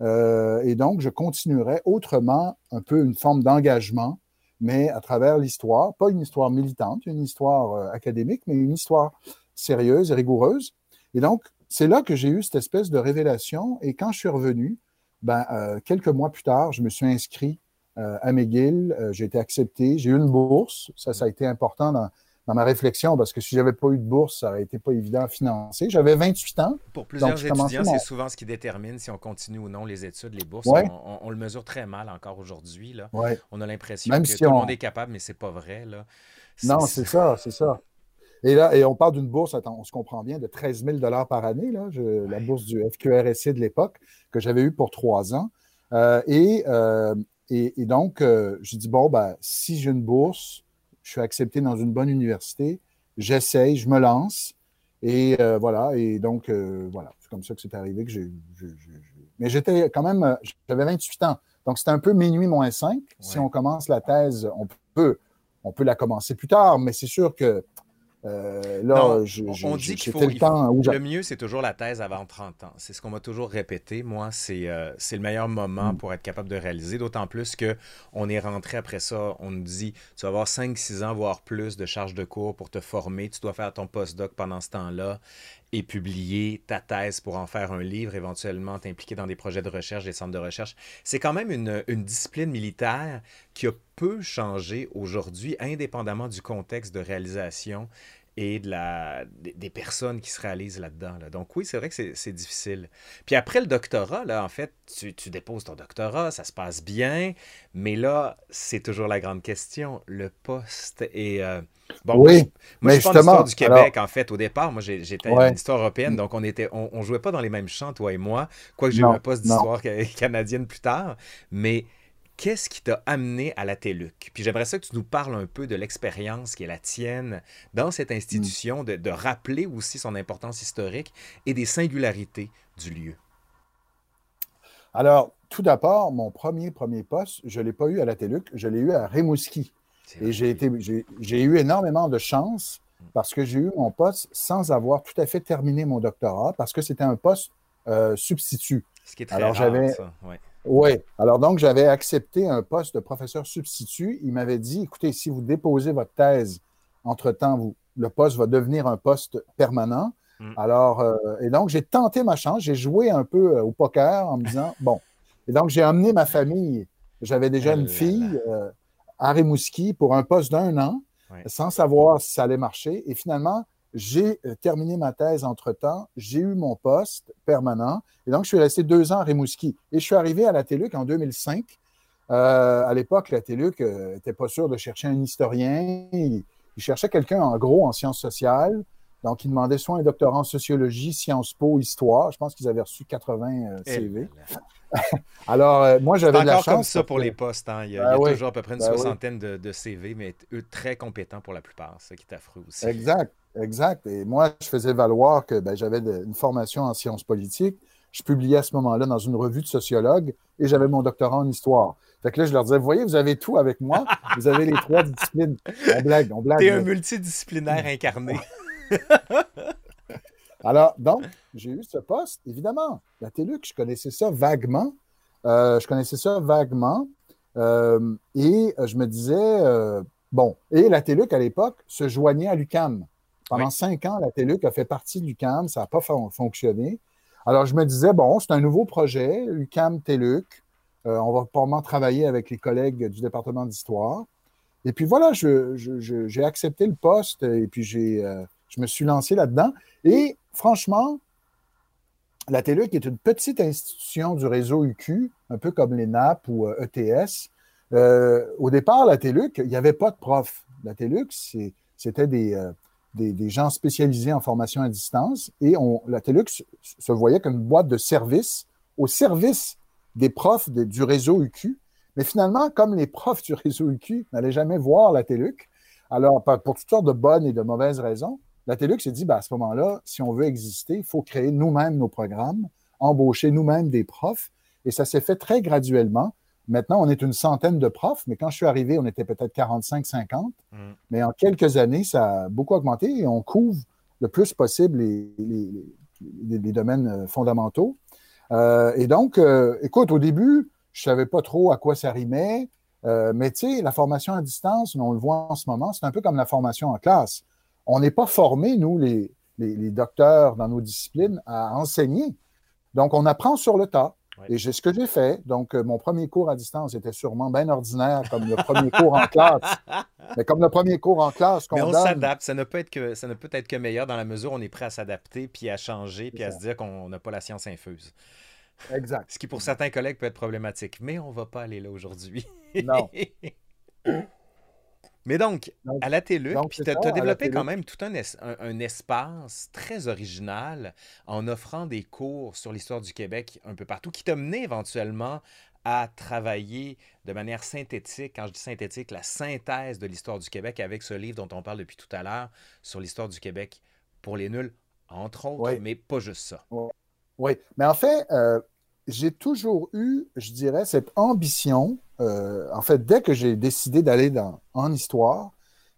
Euh, et donc, je continuerai autrement un peu une forme d'engagement, mais à travers l'histoire, pas une histoire militante, une histoire académique, mais une histoire sérieuse et rigoureuse. Et donc, c'est là que j'ai eu cette espèce de révélation. Et quand je suis revenu, ben, euh, quelques mois plus tard, je me suis inscrit euh, à McGill. Euh, j'ai été accepté. J'ai eu une bourse. Ça, ça a été important dans, ma réflexion parce que si j'avais pas eu de bourse, ça n'aurait été pas évident à financer. J'avais 28 ans. Pour plusieurs étudiants, c'est souvent ce qui détermine si on continue ou non les études, les bourses. On, le mesure très mal encore aujourd'hui. On a l'impression que tout le monde est capable, mais c'est pas vrai. Là. Non, c'est ça, c'est ça. Et là, et on parle d'une bourse, attends, on se comprend bien, de 13 000 par année, là, la bourse du FQRSC de l'époque, que j'avais eue pour trois ans. Euh, euh, et, et, donc, euh, je dis, bon, ben, si j'ai une bourse, je suis accepté dans une bonne université, j'essaye, je me lance. Et voilà, et donc, voilà, c'est comme ça que c'est arrivé que j'ai. Mais j'étais quand même, j'avais 28 ans. Donc, c'était un peu minuit moins 5. Si on commence la thèse, on peut, on peut la commencer plus tard, mais c'est sûr que euh, là, je, on dit qu'il faut. Le, temps le mieux, c'est toujours la thèse avant 30 ans. C'est ce qu'on m'a toujours répété. Moi, c'est euh, le meilleur moment mm. pour être capable de réaliser. D'autant plus qu'on est rentré après ça. On nous dit tu vas avoir 5-6 ans, voire plus de charges de cours pour te former. Tu dois faire ton postdoc pendant ce temps-là et publier ta thèse pour en faire un livre, éventuellement t'impliquer dans des projets de recherche, des centres de recherche. C'est quand même une, une, discipline militaire qui a peu changé aujourd'hui, indépendamment du contexte de réalisation et de la, des, personnes qui se réalisent là-dedans. Donc oui, c'est vrai que c'est difficile. Puis après le doctorat, là, en fait, tu, tu, déposes ton doctorat, ça se passe bien, mais là, c'est toujours la grande question, le poste. Et euh, bon, oui, moi, je, moi, du Québec, en fait, au départ. Moi, j'étais une histoire européenne, donc on était, on, jouait pas dans les mêmes champs, toi et moi, quoique j'ai eu un poste d'histoire canadienne plus tard, mais qu'est-ce qui t'a amené à la TELUC? Puis j'aimerais ça que tu nous parles un peu de l'expérience qui est la tienne dans cette institution, de, rappeler aussi son importance historique et des singularités du lieu. Alors, tout d'abord, mon premier premier poste, je ne l'ai pas eu à la TELUC, je l'ai eu à Rimouski. Et j'ai, été, j'ai, eu énormément de chance parce que j'ai eu mon poste sans avoir tout à fait terminé mon doctorat, parce que c'était un poste euh, substitut. Ce qui est très Alors, j'avais, ça. Oui. Alors donc, j'avais accepté un poste de professeur substitut. Il m'avait dit, écoutez, si vous déposez votre thèse, entre-temps, le poste va devenir un poste permanent. Mm. Alors, euh, et donc, j'ai tenté ma chance. J'ai joué un peu euh, au poker en me disant, bon. Et donc, j'ai amené ma famille. J'avais déjà une fille euh, à Rimouski pour un poste d'un an, sans savoir si ça allait marcher. Et finalement, j'ai euh, terminé ma thèse entre-temps, j'ai eu mon poste permanent, et donc je suis resté deux ans à Rimouski. Et je suis arrivé à la TELUC en 2005. Euh, à l'époque, la TELUC n'était euh, pas sûr de chercher un historien. Il, cherchait quelqu'un, en gros, en sciences sociales. Donc, il demandait soit un doctorat en sociologie, Sciences Po, histoire. Je pense qu'ils avaient reçu 80 CV. Alors, moi, j'avais de la chance. comme ça pour les postes. Hein. Il y a, ben toujours à peu près une ben soixantaine de, CV, mais eux, très compétents pour la plupart. C'est qui est affreux aussi. Exact. Exact. Et moi, je faisais valoir que ben, j'avais une formation en sciences politiques. Je publiais à ce moment-là dans une revue de sociologue et j'avais mon doctorat en histoire. Fait que là, je leur disais, vous voyez, vous avez tout avec moi. Vous avez les trois disciplines. On blague, on blague. T'es un multidisciplinaire incarné. Alors, donc, j'ai eu ce poste, évidemment. La TELUC, je connaissais ça vaguement. Euh, je connaissais ça vaguement. Euh, et je me disais, euh, bon, et la TELUC, à l'époque, se joignait à l'UCAM. Pendant cinq ans, la TELUC a fait partie de l'UCAM, ça n'a pas fonctionné. Alors, je me disais, bon, c'est un nouveau projet, UCAM TELUC. on va probablement travailler avec les collègues du département d'histoire. Et puis voilà, j'ai accepté le poste et puis j'ai, je me suis lancé là-dedans. Et franchement, la TELUC est une petite institution du réseau UQ, un peu comme l'ENAP ou ETS. au départ, la TELUC, il n'y avait pas de prof. La TELUC, c'était des, des, gens spécialisés en formation à distance et on, la TELUX se voyait comme une boîte de service au service des profs du réseau UQ. Mais finalement, comme les profs du réseau UQ n'allaient jamais voir la TELUC, alors pour toutes sortes de bonnes et de mauvaises raisons, la TELUC s'est dit, ben, à ce moment-là, si on veut exister, il faut créer nous-mêmes nos programmes, embaucher nous-mêmes des profs. Et ça s'est fait très graduellement. Maintenant, on est une centaine de profs, mais quand je suis arrivé, on était peut-être 45-50. Mm. Mais en quelques années, ça a beaucoup augmenté et on couvre le plus possible les, domaines euh, fondamentaux. Euh, et donc, euh, écoute, au début, je ne savais pas trop à quoi ça rimait, mais tu sais, la formation à distance, on le voit en ce moment, c'est un peu comme la formation en classe. On n'est pas formés, nous, les, les docteurs dans nos disciplines, à enseigner. Donc, on apprend sur le tas. Et j'ai ce que j'ai fait. Donc, euh, mon premier cours à distance était sûrement bien ordinaire, comme le premier cours en classe. Mais comme le premier cours en classe qu'on Mais on s'adapte. Ça ne peut être que ça ne peut être que meilleur dans la mesure où on est prêt à s'adapter, puis à changer, puis à se dire qu'on n'a pas la science infuse. Exact. Ce qui, pour certains collègues, peut être problématique. Mais on ne va pas aller là aujourd'hui. non. Mais donc, à la TELUC, puis tu as, développé quand même tout un, un, espace très original en offrant des cours sur l'histoire du Québec un peu partout, qui t'a mené éventuellement à travailler de manière synthétique, quand je dis synthétique, la synthèse de l'histoire du Québec avec ce livre dont on parle depuis tout à l'heure sur l'histoire du Québec pour les nuls, entre autres, mais pas juste ça. Oui, mais en fait, euh, j'ai toujours eu, je dirais, cette ambition euh, en fait, dès que j'ai décidé d'aller en histoire,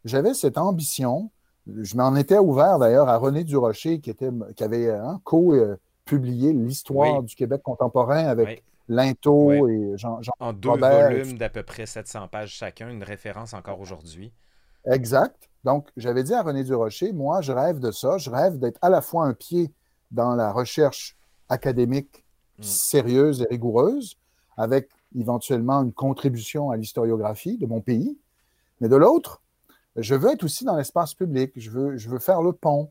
j'avais cette ambition. Je m'en étais ouvert d'ailleurs à René Durocher, qui, était, qui avait hein, co-publié l'histoire du Québec contemporain avec Linto et Jean, Jean En deux volumes d'à peu près 700 pages chacun, une référence encore aujourd'hui. Exact. Donc, j'avais dit à René Durocher, moi, je rêve de ça. Je rêve d'être à la fois un pied dans la recherche académique. Sérieuse et rigoureuse, avec éventuellement une contribution à l'historiographie de mon pays. Mais de l'autre, je veux être aussi dans l'espace public. Je veux, je veux faire le pont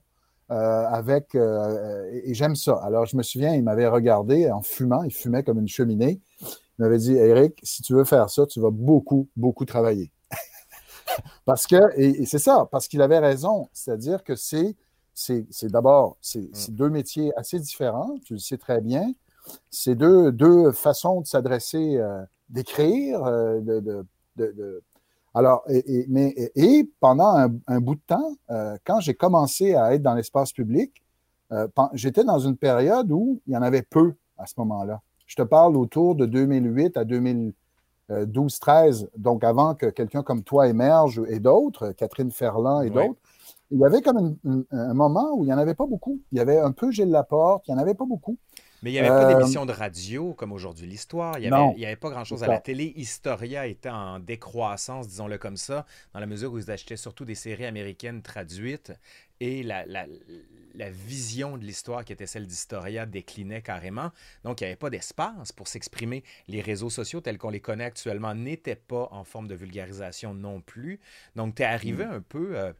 euh, avec. Euh, et, j'aime ça. Alors, je me souviens, il m'avait regardé en fumant. Il fumait comme une cheminée. Il m'avait dit Eric, si tu veux faire ça, tu vas beaucoup, beaucoup travailler. parce que, et, c'est ça, parce qu'il avait raison. C'est-à-dire que c'est. C'est d'abord, c'est mm. deux métiers assez différents, tu le sais très bien. C'est deux, deux, façons de s'adresser, euh, d'écrire, euh, de, alors, et, mais, et, pendant un, bout de temps, euh, quand j'ai commencé à être dans l'espace public, j'étais dans une période où il y en avait peu à ce moment-là. Je te parle autour de 2008 à 2012-13, donc avant que quelqu'un comme toi émerge et d'autres, Catherine Ferland et d'autres. Il y avait comme un moment où il n'y en avait pas beaucoup. Il y avait un peu Gilles Laporte, il n'y en avait pas beaucoup. Mais il n'y avait pas euh, d'émission de radio comme aujourd'hui l'histoire. Il n'y avait, avait, pas grand-chose à la télé. Historia était en décroissance, disons-le comme ça, dans la mesure où ils achetaient surtout des séries américaines traduites. Et la, la, la vision de l'histoire qui était celle d'Historia déclinait carrément. Donc, il n'y avait pas d'espace pour s'exprimer. Les réseaux sociaux tels qu'on les connaît actuellement n'étaient pas en forme de vulgarisation non plus. Donc, tu es arrivé mm. un peu... Euh,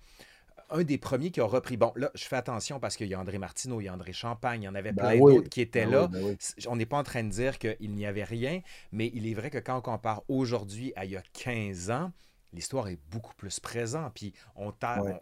un des premiers qui a repris. Bon, là, je fais attention parce qu'il y a André Martineau, il y a André Champagne, il y en avait ben plein d'autres qui étaient ben là. Ben on n'est pas en train de dire qu'il n'y avait rien, mais il est vrai que quand on compare aujourd'hui à il y a 15 ans, l'histoire est beaucoup plus présente. Puis on,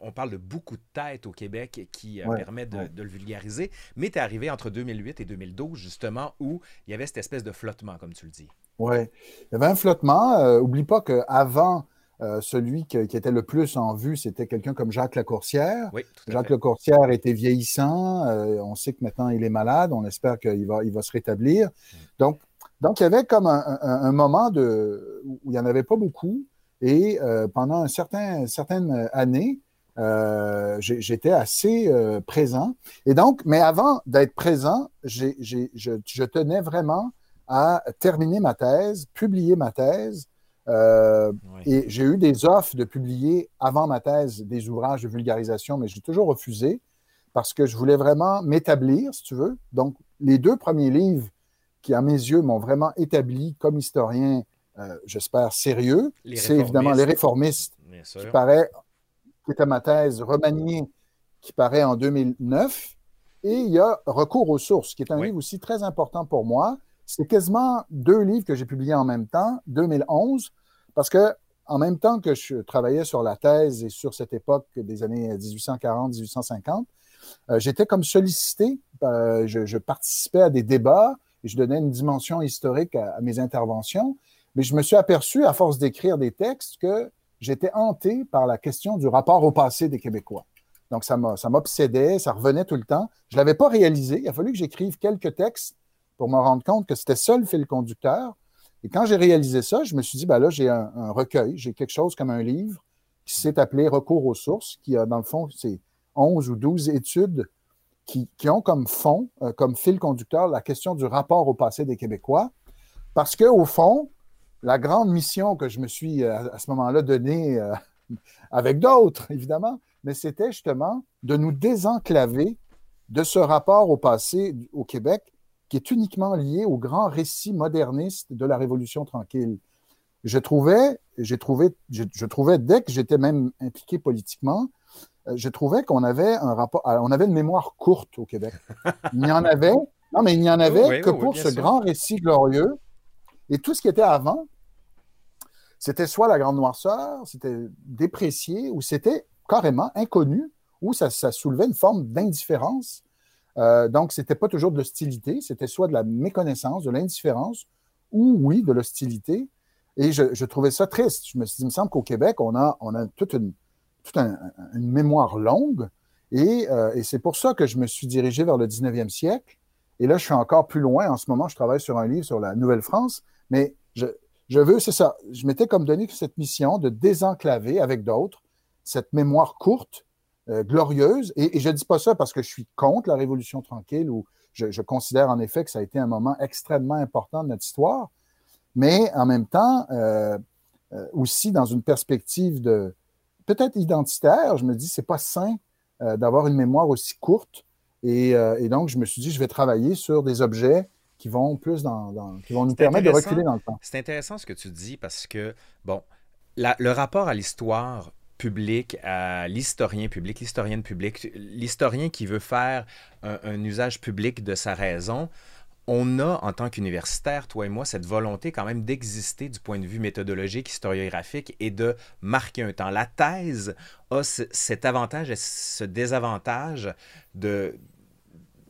on, parle de beaucoup de têtes au Québec qui euh, permettent de, le vulgariser. Mais tu es arrivé entre 2008 et 2012, justement, où il y avait cette espèce de flottement, comme tu le dis. Oui, il y avait un flottement. Euh, oublie pas qu'avant euh, celui qui, était le plus en vue, c'était quelqu'un comme Jacques Lacourcière. Oui, Jacques Lacourcière était vieillissant. Euh, on sait que maintenant il est malade. On espère qu'il va, il va se rétablir. Mm. Donc, donc, il y avait comme un, moment de, où il n'y en avait pas beaucoup. Et euh, pendant un certain, certaines années, j'étais assez présent. Et donc, mais avant d'être présent, je, je, tenais vraiment à terminer ma thèse, publier ma thèse, euh, et j'ai eu des offres de publier avant ma thèse des ouvrages de vulgarisation, mais j'ai toujours refusé parce que je voulais vraiment m'établir, si tu veux. Donc, les deux premiers livres qui, à mes yeux, m'ont vraiment établi comme historien, euh, j'espère, sérieux. C'est évidemment Les réformistes, qui paraît, qui était ma thèse remaniée, qui paraît en 2009. Et il y a Recours aux sources, qui est un livre aussi très important pour moi. C'est quasiment deux livres que j'ai publiés en même temps, 2011, parce que en même temps que je travaillais sur la thèse et sur cette époque des années 1840-1850, euh, j'étais comme sollicité. Euh, je, participais à des débats et je donnais une dimension historique à, mes interventions. Mais je me suis aperçu, à force d'écrire des textes, que j'étais hanté par la question du rapport au passé des Québécois. Donc, ça m'obsédait, ça revenait tout le temps. Je ne l'avais pas réalisé. Il a fallu que j'écrive quelques textes pour me rendre compte que c'était ça le fil conducteur. Et quand j'ai réalisé ça, je me suis dit, ben là, j'ai un, recueil, j'ai quelque chose comme un livre qui s'est appelé Recours aux sources, qui a, dans le fond, c'est 11 ou 12 études qui, ont comme fond, euh, comme fil conducteur, la question du rapport au passé des Québécois. Parce qu'au fond, la grande mission que je me suis euh, à, ce moment-là donnée, euh, avec d'autres, évidemment, mais c'était justement de nous désenclaver de ce rapport au passé au Québec qui est uniquement lié au grand récit moderniste de la Révolution tranquille. Je trouvais, j'ai trouvé, je, trouvais dès que j'étais même impliqué politiquement, euh, je trouvais qu'on avait un rapport, on avait une mémoire courte au Québec. Il n'y en avait, non, mais il n'y en avait que pour ce grand récit glorieux. Et tout ce qui était avant, c'était soit la grande noirceur, c'était déprécié, ou c'était carrément inconnu, ou ça, ça soulevait une forme d'indifférence euh, donc, ce n'était pas toujours de l'hostilité, c'était soit de la méconnaissance, de l'indifférence, ou oui, de l'hostilité. Et je, trouvais ça triste. Je me suis dit, il me semble qu'au Québec, on a, on a toute, une, une mémoire longue. Euh, et, c'est pour ça que je me suis dirigé vers le 19e siècle. Et là, je suis encore plus loin. En ce moment, je travaille sur un livre sur la Nouvelle-France. Mais je, je veux, c'est ça, je m'étais comme donné cette mission de désenclaver avec d'autres cette mémoire courte euh, glorieuse. Et, je ne dis pas ça parce que je suis contre la Révolution tranquille ou je, considère en effet que ça a été un moment extrêmement important de notre histoire, mais en même temps, euh, euh, aussi dans une perspective de peut-être identitaire, je me dis c'est pas sain d'avoir une mémoire aussi courte. Et, donc, je me suis dit, je vais travailler sur des objets qui vont plus dans, qui vont nous permettre de reculer dans le temps. C'est intéressant ce que tu dis parce que, bon, le rapport à l'histoire public à l'historien public, l'historienne publique, l'historien qui veut faire un, usage public de sa raison, on a, en tant qu'universitaire, toi et moi, cette volonté quand même d'exister du point de vue méthodologique, historiographique et de marquer un temps. La thèse a cet avantage et ce désavantage de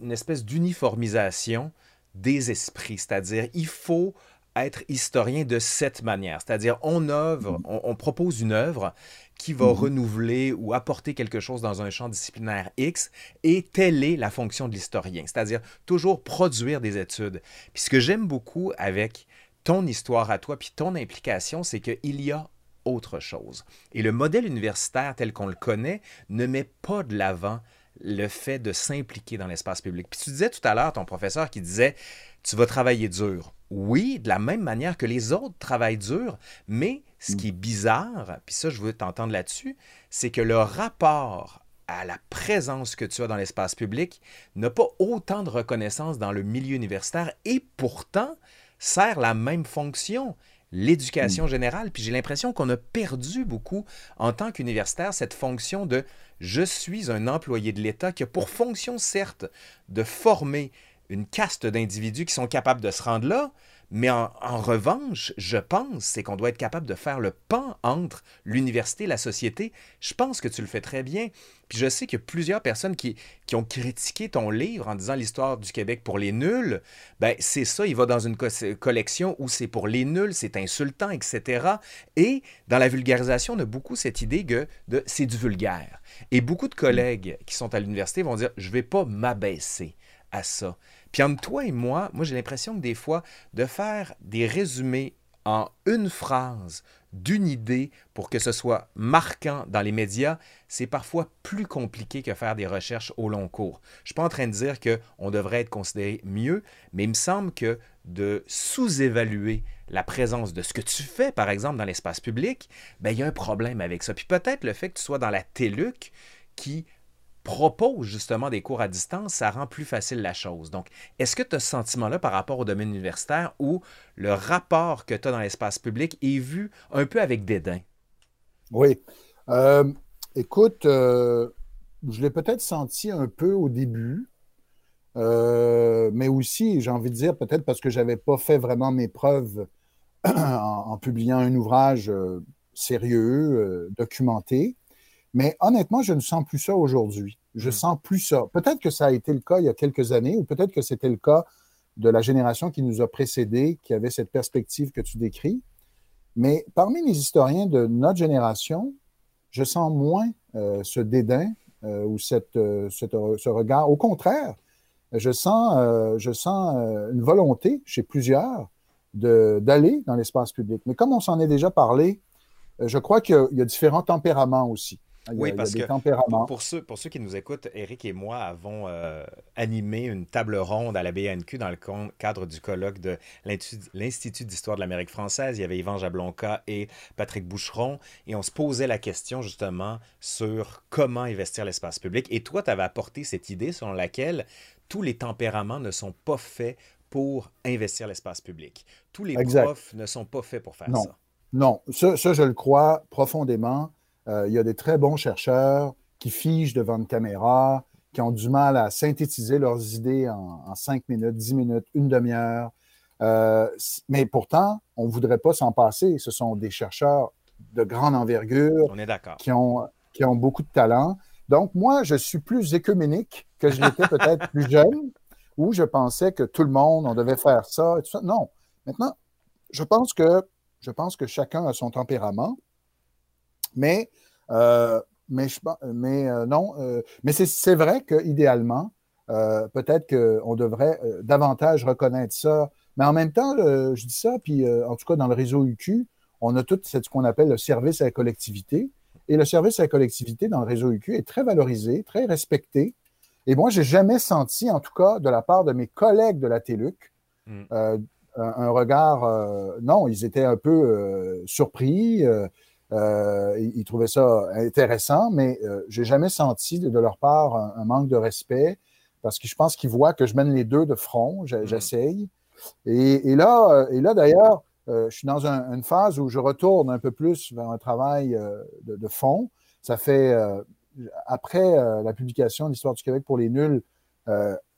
une espèce d'uniformisation des esprits, c'est-à-dire il faut être historien de cette manière, c'est-à-dire on œuvre, on propose une œuvre qui va mhm. renouveler ou apporter quelque chose dans un champ disciplinaire X, et telle est la fonction de l'historien, c'est-à-dire toujours produire des études. Puis ce que j'aime beaucoup avec ton histoire à toi, puis ton implication, c'est qu'il y a autre chose. Et le modèle universitaire tel qu'on le connaît ne met pas de l'avant le fait de s'impliquer dans l'espace public. Puis tu disais tout à l'heure, ton professeur qui disait, tu vas travailler dur. Oui, de la même manière que les autres travaillent dur, mais ce qui est bizarre, puis ça, je veux t'entendre là-dessus, c'est que le rapport à la présence que tu as dans l'espace public n'a pas autant de reconnaissance dans le milieu universitaire et pourtant sert la même fonction, l'éducation mm. générale. Puis j'ai l'impression qu'on a perdu beaucoup en tant qu'universitaire cette fonction de je suis un employé de l'État qui a pour fonction, certes, de former une caste d'individus qui sont capables de se rendre là, mais en, revanche, je pense, c'est qu'on doit être capable de faire le pan entre l'université et la société. Je pense que tu le fais très bien. Puis je sais qu'il y a plusieurs personnes qui, qui, ont critiqué ton livre en disant l'histoire du Québec pour les nuls. Ben, c'est ça, il va dans une collection où c'est pour les nuls, c'est insultant, etc. Et dans la vulgarisation, on a beaucoup cette idée que de, c'est du vulgaire. Et beaucoup de collègues qui sont à l'université vont dire, je ne vais pas m'abaisser à ça. Puis entre toi et moi, moi j'ai l'impression que des fois, de faire des résumés en une phrase d'une idée pour que ce soit marquant dans les médias, c'est parfois plus compliqué que faire des recherches au long cours. Je ne suis pas en train de dire qu'on devrait être considéré mieux, mais il me semble que de sous-évaluer la présence de ce que tu fais, par exemple, dans l'espace public, ben, il y a un problème avec ça. Puis peut-être le fait que tu sois dans la TELUC qui propose justement des cours à distance, ça rend plus facile la chose. Donc, est-ce que tu as ce sentiment-là par rapport au domaine universitaire où le rapport que tu as dans l'espace public est vu un peu avec dédain? Oui. Euh, écoute, euh, je l'ai peut-être senti un peu au début, euh, mais aussi, j'ai envie de dire, peut-être parce que je n'avais pas fait vraiment mes preuves en, publiant un ouvrage sérieux, documenté. Mais honnêtement, je ne sens plus ça aujourd'hui. Je hmm. sens plus ça. Peut-être que ça a été le cas il y a quelques années, ou peut-être que c'était le cas de la génération qui nous a précédés, qui avait cette perspective que tu décris. Mais parmi les historiens de notre génération, je sens moins euh, ce dédain euh, ou cette, euh, ce regard. Au contraire, je sens, je sens une volonté chez plusieurs d'aller dans l'espace public. Mais comme on s'en est déjà parlé, je crois qu'il y a différents tempéraments aussi. Oui, parce que pour, ceux, pour ceux qui nous écoutent, Eric et moi avons euh, animé une table ronde à la BNQ dans le cadre du colloque de l'Institut d'histoire de l'Amérique française. Il y avait Yvan Jablonka et Patrick Boucheron et on se posait la question justement sur comment investir l'espace public. Et toi, tu avais apporté cette idée selon laquelle tous les tempéraments ne sont pas faits pour investir l'espace public. Tous les profs ne sont pas faits pour faire ça. Non, ça, ça, je le crois profondément. Euh, il y a des très bons chercheurs qui figent devant une caméra, qui ont du mal à synthétiser leurs idées en, cinq minutes, dix minutes, une demi-heure. Euh, mais pourtant, on ne voudrait pas s'en passer. Ce sont des chercheurs de grande envergure. On est d'accord. Qui ont, qui ont beaucoup de talent. Donc, moi, je suis plus écuménique que je l'étais peut-être plus jeune, où je pensais que tout le monde, on devait faire ça et tout ça. Non. Maintenant, je pense que, je pense que chacun a son tempérament. Mais, euh, mais, mais euh, non, euh, mais c'est vrai qu'idéalement, peut-être qu'on devrait davantage reconnaître ça. Mais en même temps, je dis ça, puis en tout cas dans le réseau UQ, on a tout ce qu'on appelle le service à la collectivité. Et le service à la collectivité dans le réseau UQ est très valorisé, très respecté. Et moi, j'ai jamais senti, en tout cas de la part de mes collègues de la TELUC, mm. un, regard. non, ils étaient un peu surpris. Euh, ils, trouvaient ça intéressant, mais euh, j'ai jamais senti de, leur part un, manque de respect parce que je pense qu'ils voient que je mène les deux de front, mm. j'essaye. Et, là, euh, et là d'ailleurs, je suis dans une phase où je retourne un peu plus vers un travail de, fond. Ça fait, après la publication de l'Histoire du Québec pour les nuls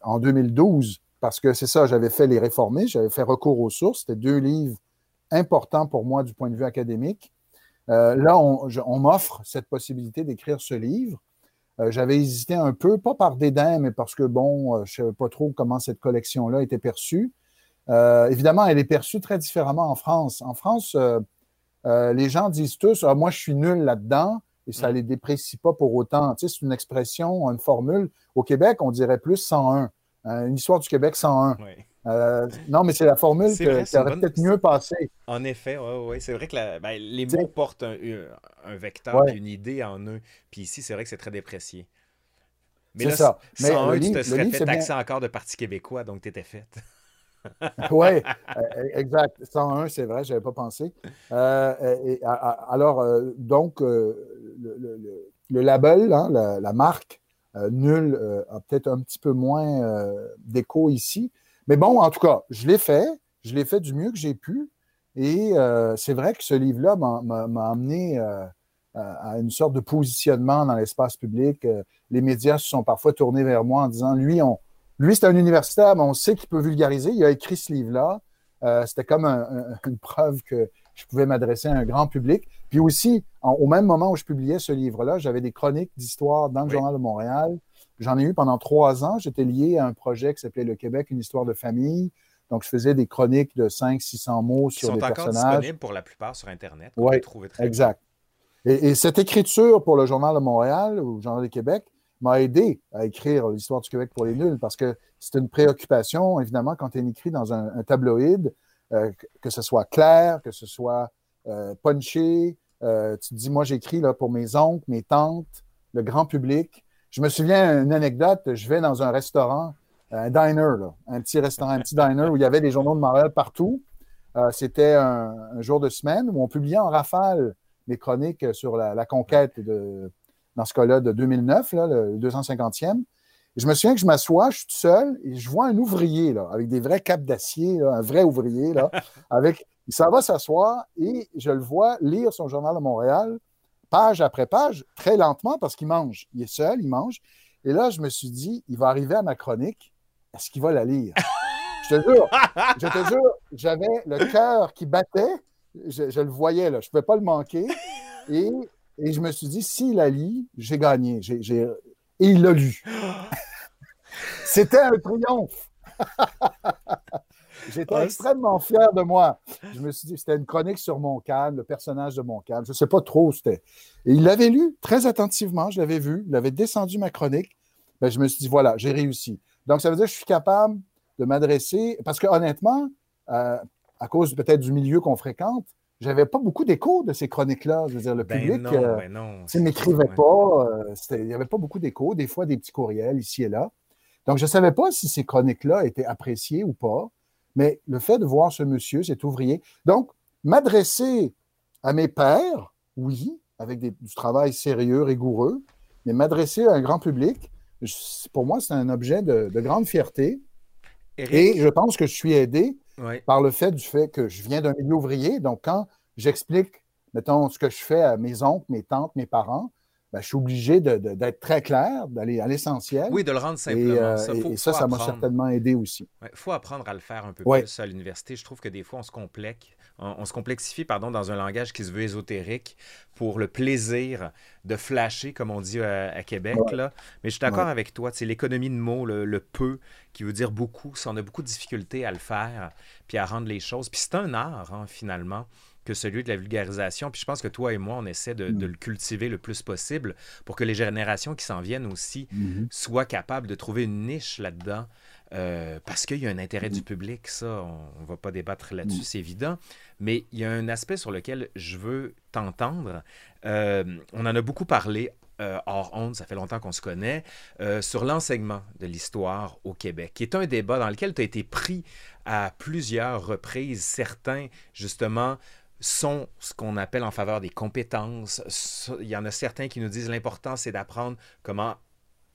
en 2012, parce que c'est ça, j'avais fait Les Réformés, j'avais fait recours aux sources. C'était deux livres importants pour moi du point de vue académique. Euh, là, on, m'offre cette possibilité d'écrire ce livre. Euh, j'avais hésité un peu, pas par dédain, mais parce que, bon, euh, je ne savais pas trop comment cette collection-là était perçue. évidemment, elle est perçue très différemment en France. En France, les gens disent tous ah, Moi, je suis nul là-dedans, et ça ne mm. les déprécie pas pour autant. Tu sais, c'est une expression, une formule. Au Québec, on dirait plus 101. une histoire du Québec 101. Oui. Euh, non, mais c'est la formule qui aurait peut-être mieux passé. En effet, oui, ouais, c'est vrai que ben, les mots portent un, vecteur, une idée en eux. Puis ici, c'est vrai que c'est très déprécié. Mais là, ça. Mais 101, tu te serais fait taxer encore de Parti québécois, donc tu étais faite. oui, euh, exact. 101, c'est vrai, je n'avais pas pensé. Euh, alors, donc, le, label, hein, la, marque, nul, a peut-être un petit peu moins d'écho ici. Mais bon, en tout cas, je l'ai fait. Je l'ai fait du mieux que j'ai pu. Et euh, c'est vrai que ce livre-là m'a amené euh, à une sorte de positionnement dans l'espace public. Euh, les médias se sont parfois tournés vers moi en disant lui, on, lui c'est un universitaire, mais on sait qu'il peut vulgariser. Il a écrit ce livre-là. C'était comme une preuve que je pouvais m'adresser à un grand public. Puis aussi, au même moment où je publiais ce livre-là, j'avais des chroniques d'histoire dans le Journal de Montréal. J'en ai eu pendant trois ans. J'étais lié à un projet qui s'appelait Le Québec, une histoire de famille. Donc, je faisais des chroniques de 500-600 mots sur des personnages. Qui sont encore disponibles pour la plupart sur Internet. Oui, exact. Et, cette écriture pour le Journal de Montréal ou le Journal de Québec m'a aidé à écrire l'histoire du Québec pour les nuls parce que c'est une préoccupation, évidemment, quand tu écrit dans un, tabloïd, euh, que ce soit clair, que ce soit euh, punché. Euh, tu te dis, moi, j'écris pour mes oncles, mes tantes, le grand public. Je me souviens une anecdote, je vais dans un restaurant, un diner, un petit restaurant, un petit diner où il y avait des journaux de Montréal partout. Euh, c'était un, jour de semaine où on publiait en rafale les chroniques sur la, conquête de, dans ce cas-là de 2009, là, le 250e. je me souviens que je m'assois, je suis tout seul et je vois un ouvrier là, avec des vrais capes d'acier, un vrai ouvrier, là, avec, il s'en va s'asseoir et je le vois lire son journal de Montréal, page après page, très lentement parce qu'il mange. Il est seul, il mange. Et là, je me suis dit, il va arriver à ma chronique, est-ce qu'il va la lire? je te jure, je te jure, j'avais le cœur qui battait, je, le voyais, là, je ne pouvais pas le manquer. Et, et, je me suis dit, s'il la lit, j'ai gagné. Et il l'a lu. C'était un triomphe. J'étais extrêmement fier de moi. Je me suis dit, c'était une chronique sur Montcalm, le personnage de Montcalm. Je ne sais pas trop où c'était. Et il l'avait lu très attentivement, je l'avais vu, il avait descendu ma chronique. Ben, je me suis dit, voilà, j'ai réussi. Donc, ça veut dire que je suis capable de m'adresser, parce que honnêtement, euh, à cause peut-être du milieu qu'on fréquente, j'avais pas beaucoup d'écho de ces chroniques-là. Je veux dire, le ben public ne euh, ben m'écrivait pas. Euh, il n'y avait pas beaucoup d'écho, des fois des petits courriels ici et là. Donc, je ne savais pas si ces chroniques-là étaient appréciées ou pas. Mais le fait de voir ce monsieur, cet ouvrier, donc m'adresser à mes pères, oui, avec du travail sérieux, rigoureux, mais m'adresser à un grand public, pour moi, c'est un objet de, grande fierté. Et je pense que je suis aidé par le fait du fait que je viens d'un milieu ouvrier. Donc, quand j'explique, mettons, ce que je fais à mes oncles, mes tantes, mes parents, ben, je suis obligé d'être très clair, d'aller à l'essentiel. Oui, de le rendre simplement. Et, euh, ça, et ça, ça m'a certainement aidé aussi. Il faut apprendre à le faire un peu plus à l'université. Je trouve que des fois, on se complexe, on, se complexifie pardon, dans un langage qui se veut ésotérique pour le plaisir de flasher, comme on dit euh, à, Québec. Là. Mais je suis d'accord avec toi. C'est l'économie de mots, le, peu, qui veut dire beaucoup. On a beaucoup de difficultés à le faire, puis à rendre les choses. Puis c'est un art, hein, finalement que celui de la vulgarisation. Puis je pense que toi et moi, on essaie de, mm. le cultiver le plus possible pour que les générations qui s'en viennent aussi mm-hmm. soient capables de trouver une niche là-dedans. Euh, parce qu'il y a un intérêt du mm. public, ça, on ne va pas débattre là-dessus, mm. c'est évident. Mais il y a un aspect sur lequel je veux t'entendre. Euh, on en a beaucoup parlé euh, hors honte, ça fait longtemps qu'on se connaît, sur l'enseignement de l'histoire au Québec, qui est un débat dans lequel tu as été pris à plusieurs reprises. Certains, justement, sont ce qu'on appelle en faveur des compétences. Il y en a certains qui nous disent l'important, c'est d'apprendre comment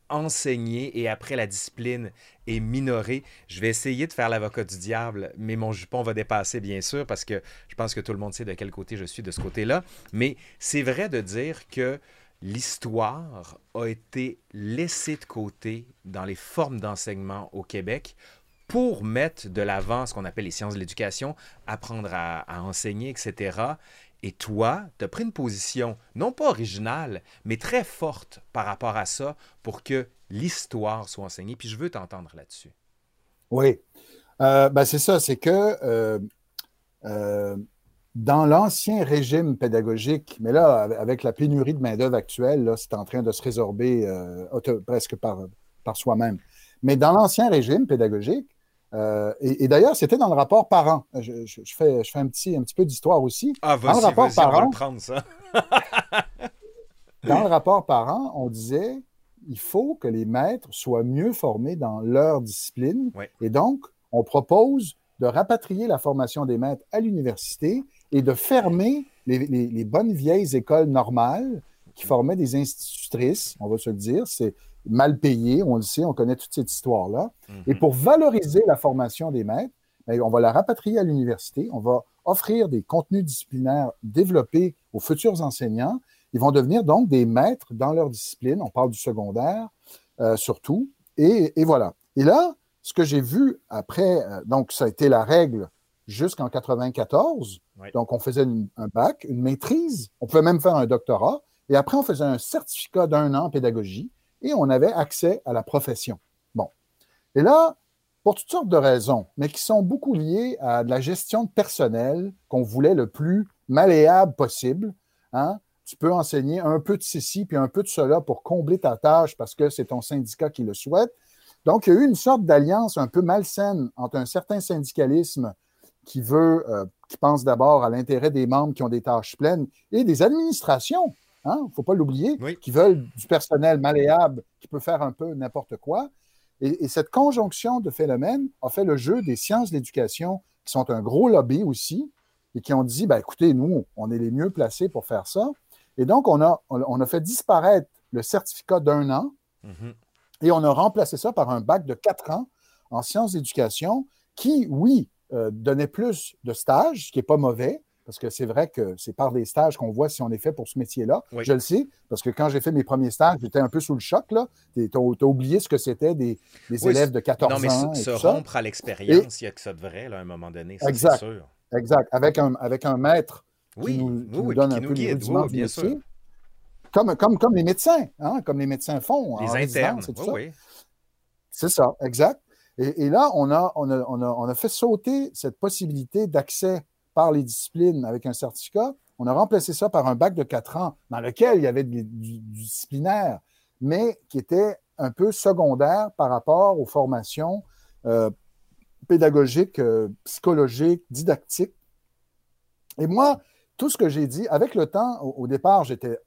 enseigner et après la discipline est minorée. Je vais essayer de faire l'avocat du diable, mais mon jupon va dépasser bien sûr parce que je pense que tout le monde sait de quel côté je suis de ce côté-là. Mais c'est vrai de dire que l'histoire a été laissée de côté dans les formes d'enseignement au Québec pour mettre de l'avant ce qu'on appelle les sciences de l'éducation, apprendre à, enseigner, etc. Et toi, tu as pris une position non pas originale, mais très forte par rapport à ça pour que l'histoire soit enseignée. Puis je veux t'entendre là-dessus. Oui. Euh, ben c'est ça, c'est que euh, euh, dans l'ancien régime pédagogique, mais là, avec la pénurie de main-d'œuvre actuelle, c'est en train de se résorber presque par, par soi-même. Mais dans l'ancien régime pédagogique, euh, et, d'ailleurs, c'était dans le rapport parent. Je, je, fais, je fais un petit, un petit peu d'histoire aussi. Ah, dans le rapport parent, prendre ça. dans le rapport parent, on disait il faut que les maîtres soient mieux formés dans leur discipline. Et donc, on propose de rapatrier la formation des maîtres à l'université et de fermer les, les, bonnes vieilles écoles normales qui formaient des institutrices, on va se le dire. C'est mal payés, on le sait, on connaît toute cette histoire-là. Et mhm. pour valoriser la formation des maîtres, ben, on va la rapatrier à l'université, on va offrir des contenus disciplinaires développés aux futurs enseignants. Ils vont devenir donc des maîtres dans leur discipline. On parle du secondaire euh, surtout. Et, voilà. Et là, ce que j'ai vu après, euh, donc ça a été la règle jusqu'en 94. Donc on faisait un bac, une maîtrise, on pouvait même faire un doctorat. Et après, on faisait un certificat d'un an en pédagogie et on avait accès à la profession. Bon. Et là, pour toutes sortes de raisons, mais qui sont beaucoup liées à de la gestion de personnel qu'on voulait le plus malléable possible. Hein? Tu peux enseigner un peu de ceci puis un peu de cela pour combler ta tâche parce que c'est ton syndicat qui le souhaite. Donc, il y a eu une sorte d'alliance un peu malsaine entre un certain syndicalisme qui veut, euh, qui pense d'abord à l'intérêt des membres qui ont des tâches pleines et des administrations il hein, ne faut pas l'oublier, qui veulent du personnel malléable qui peut faire un peu n'importe quoi. Et, cette conjonction de phénomènes a fait le jeu des sciences de l'éducation, qui sont un gros lobby aussi, et qui ont dit, ben, écoutez, nous, on est les mieux placés pour faire ça. Et donc, on a, on a fait disparaître le certificat d'un an Mhm. et on a remplacé ça par un bac de quatre ans en sciences d'éducation qui, oui, euh, donnait plus de stages, ce qui n'est pas mauvais, parce que c'est vrai que c'est par des stages qu'on voit si on est fait pour ce métier-là. Oui. Je le sais, parce que quand j'ai fait mes premiers stages, j'étais un peu sous le choc. Tu as, oublié ce que c'était des, des Oui, élèves de 14 Non, mais ans. se, et se tout ça. rompre à l'expérience, il y a que ça de vrai, là, à un moment donné, ça, c'est Exact. sûr. Exact. Avec un, avec un maître Oui, qui nous, qui donne qui un nous peu les guide, du bien métier. sûr. Comme, comme, comme les médecins, hein, comme les médecins font. Les internes, oui, ça. oui. C'est ça, exact. Et, et là, on a, on, a, on, a, on a fait sauter cette possibilité d'accès par les disciplines avec un certificat. On a remplacé ça par un bac de quatre ans dans lequel il y avait du, disciplinaire, mais qui était un peu secondaire par rapport aux formations euh, pédagogiques, euh, psychologiques, didactiques. Et moi, tout ce que j'ai dit, avec le temps, au, départ, j'étais,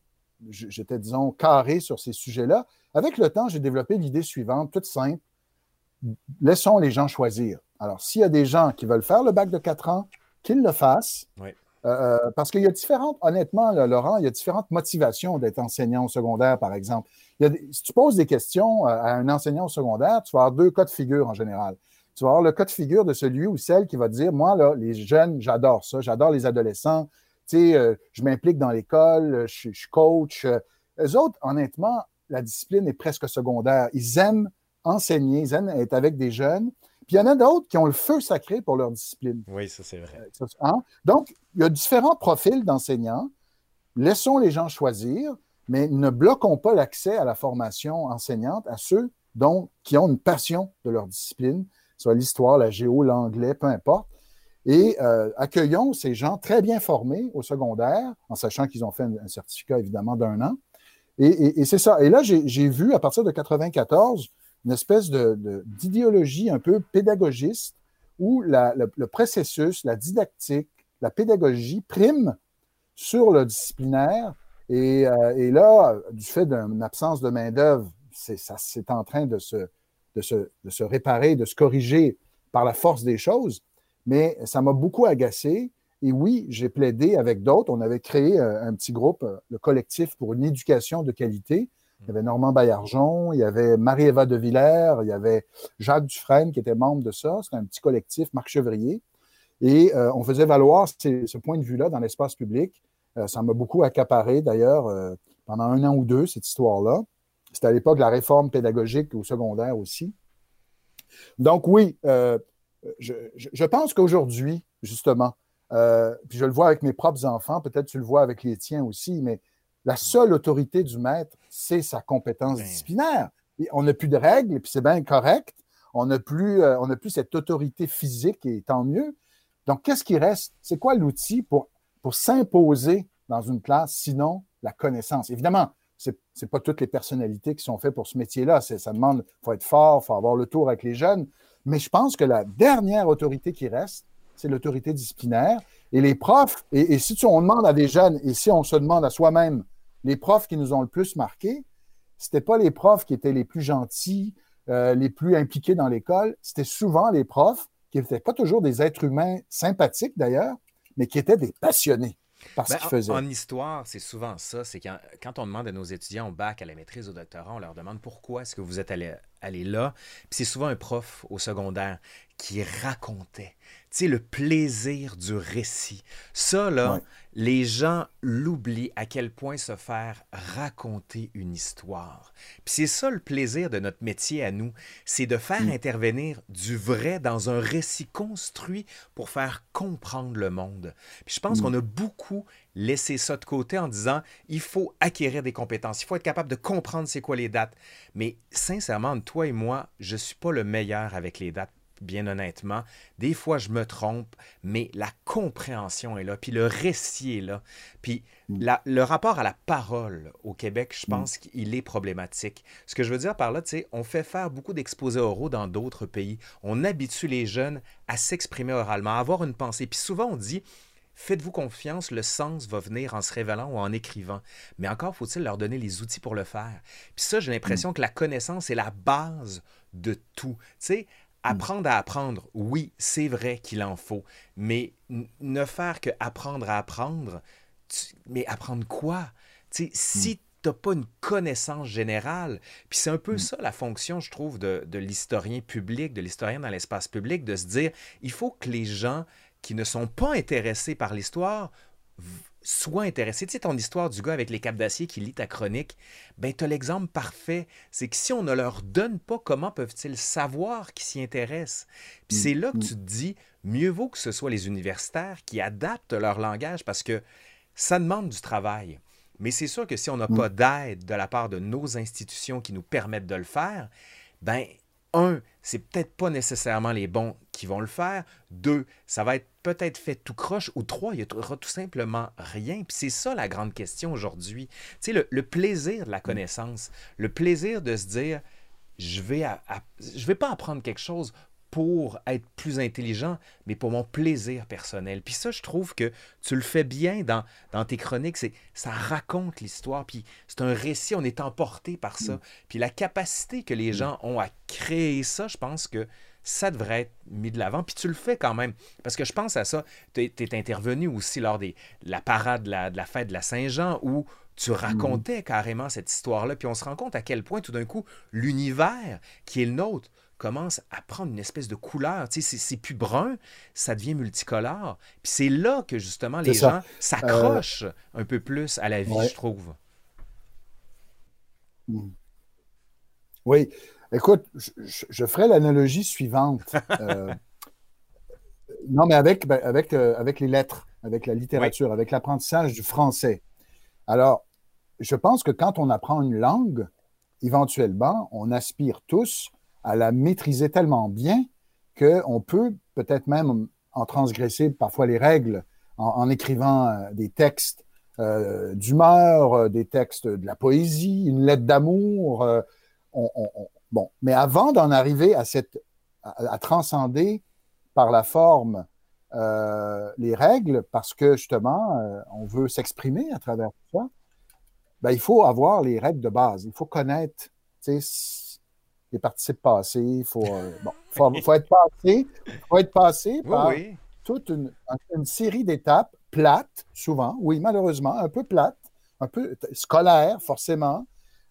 j'étais, disons, carré sur ces sujets-là. Avec le temps, j'ai développé l'idée suivante, toute simple. Laissons les gens choisir. Alors, s'il y a des gens qui veulent faire le bac de 4 ans, qu'ils le fassent. Oui. Euh, parce qu'il y a différentes, honnêtement, là, Laurent, il y a différentes motivations d'être enseignant au secondaire, par exemple. Il y a des- si tu poses des questions euh, à un enseignant au secondaire, tu vas avoir deux cas de figure en général. Tu vas avoir le cas de figure de celui ou celle qui va dire Moi, là, les jeunes, j'adore ça, j'adore les adolescents. Tu sais, euh, je m'implique dans l'école, euh, je, suis- coach. Euh, Eux autres, honnêtement, la discipline est presque secondaire. Ils aiment enseigner, ils aiment être avec des jeunes. Puis il y en a d'autres qui ont le feu sacré pour leur discipline. Oui, ça, c'est vrai. Ça, hein? Donc, il y a différents profils d'enseignants. Laissons les gens choisir, mais ne bloquons pas l'accès à la formation enseignante à ceux dont, qui ont une passion de leur discipline, soit l'histoire, la géo, l'anglais, peu importe. Et euh, accueillons ces gens très bien formés au secondaire, en sachant qu'ils ont fait un, un certificat, évidemment, d'un an. Et, et- et c'est ça. Et là, j'ai vu, à partir de 94, une espèce de- de- d'idéologie un peu pédagogiste où le, processus, la didactique, la pédagogie prime sur le disciplinaire. Et, euh, et là, du fait d'une absence de main-d'œuvre, c'est en train de se, de, se, de se réparer, de se corriger par la force des choses. Mais ça m'a beaucoup agacé. Et oui, j'ai plaidé avec d'autres. On avait créé euh, un petit groupe, euh, le collectif pour une éducation de qualité. Il y avait Normand Baillargeon, il y avait Marie-Éva de Villers, il y avait Jacques Dufresne qui était membre de ça. C'était un petit collectif, Marc Chevrier. Et euh, on faisait valoir ce point de vue-là dans l'espace public. Euh, ça m'a beaucoup accaparé d'ailleurs euh, pendant un an ou deux, cette histoire-là. C'était à l'époque de la réforme pédagogique au secondaire aussi. Donc oui, je, je- pense qu'aujourd'hui, justement, puis je le vois avec mes propres enfants, peut-être tu le vois avec les tiens aussi, mais la seule autorité du maître, c'est sa compétence Ben. disciplinaire. Et on n'a plus de règles, et puis c'est bien correct. On n'a plus, euh, on n'a plus cette autorité physique, et tant mieux. Donc, qu'est-ce qui reste? C'est quoi l'outil pour, pour s'imposer dans une classe, sinon la connaissance? Évidemment, c'est n'est pas toutes les personnalités qui sont faites pour ce métier-là. C'est- Ça demande, il faut être fort, il faut avoir le tour avec les jeunes. Mais je pense que la dernière autorité qui reste, c'est l'autorité disciplinaire. Et les profs, et, et si tu- on demande à des jeunes, et si on se demande à soi-même, les profs qui nous ont le plus marqué, c'était pas les profs qui étaient les plus gentils, euh, les plus impliqués dans l'école, c'était souvent les profs qui n'étaient pas toujours des êtres humains sympathiques d'ailleurs, mais qui étaient des passionnés par ce Ben, qu'ils en- faisaient. en, histoire, c'est souvent ça. C'est quand, quand on demande à nos étudiants au bac, à la maîtrise, au doctorat, on leur demande pourquoi est-ce que vous êtes allé, allé là. Puis c'est souvent un prof au secondaire qui racontait. Tu sais, le plaisir du récit. Ça, là, Ouais. les gens l'oublient à quel point se faire raconter une histoire. Puis c'est ça le plaisir de notre métier à nous, c'est de faire Mm. intervenir du vrai dans un récit construit pour faire comprendre le monde. Puis je pense Mm. qu'on a beaucoup laissé ça de côté en disant il faut acquérir des compétences, il faut être capable de comprendre c'est quoi les dates. Mais sincèrement, toi et moi, je suis pas le meilleur avec les dates. Bien honnêtement, des fois je me trompe, mais la compréhension est là, puis le récit est là, puis Mm. la- le rapport à la parole au Québec, je Mm. pense qu'il est problématique. Ce que je veux dire par là, tu sais, on fait faire beaucoup d'exposés oraux dans d'autres pays. On habitue les jeunes à s'exprimer oralement, à avoir une pensée. Puis souvent, on dit, faites-vous confiance, le sens va venir en se révélant ou en écrivant. Mais encore faut-il leur donner les outils pour le faire. Puis ça, j'ai l'impression que la connaissance est la base de tout. Tu sais, apprendre à apprendre, oui, c'est vrai qu'il en faut. Mais ne faire que apprendre à apprendre, tu- mais apprendre quoi? Tu sais, si tu n'as pas une connaissance générale. Puis c'est un peu Mm. ça la fonction, je trouve, de, de l'historien public, de l'historien dans l'espace public, de se dire, il faut que les gens qui ne sont pas intéressés par l'histoire soient intéressés. Tu sais, ton histoire du gars avec les capes d'acier qui lit ta chronique, ben tu as l'exemple parfait. C'est que si on ne leur donne pas, comment peuvent-ils savoir qu'ils s'y intéressent? Puis Mm. c'est là que Mm. tu te dis, mieux vaut que ce soit les universitaires qui adaptent leur langage parce que ça demande du travail. Mais c'est sûr que si on n'a Mm. pas d'aide de la part de nos institutions qui nous permettent de le faire, ben, un, c'est peut-être pas nécessairement les bons qui vont le faire. Deux, ça va être peut-être fait tout croche. Ou trois, il y aura tout simplement rien. Puis c'est ça la grande question aujourd'hui. Tu sais, le, le plaisir de la connaissance, le plaisir de se dire, je vais, à- à- je vais pas apprendre quelque chose pour être plus intelligent, mais pour mon plaisir personnel. Puis ça, je trouve que tu le fais bien dans, dans tes chroniques. C'est, ça raconte l'histoire, puis c'est un récit, on est emporté par ça. Puis la capacité que les gens ont à créer ça, je pense que ça devrait être mis de l'avant. Puis tu le fais quand même. Parce que je pense à ça. Tu es, intervenu aussi lors des, de la parade de la, de la fête de la Saint-Jean où tu racontais carrément cette histoire-là. Puis on se rend compte à quel point tout d'un coup, l'univers qui est le nôtre commence à prendre une espèce de couleur. Tu sais, c'est, plus brun, ça devient multicolore. Puis c'est là que justement les ça. gens s'accrochent un peu plus à la vie, Ouais. je trouve. Mm. Oui. Écoute, je, je- je ferai l'analogie suivante. Euh, non, mais avec, ben, avec, euh, avec les lettres, avec la littérature, avec l'apprentissage du français. Alors, je pense que quand on apprend une langue, éventuellement, on aspire tous à la maîtriser tellement bien qu'on peut peut-être même en transgresser parfois les règles en, écrivant euh, des textes euh, d'humeur, euh, des textes de la poésie, une lettre d'amour. on- on- on- bon, mais avant d'en arriver à, cette, à, transcender par la forme les règles, parce que justement, on veut s'exprimer à travers ça, ben, il faut avoir les règles de base. Il faut connaître les participes passés. Il faut, euh, bon, faut, faut être passé, faut être passé par oui. toute une, une série d'étapes plates, souvent, oui, malheureusement, un peu plates, un peu scolaires, forcément.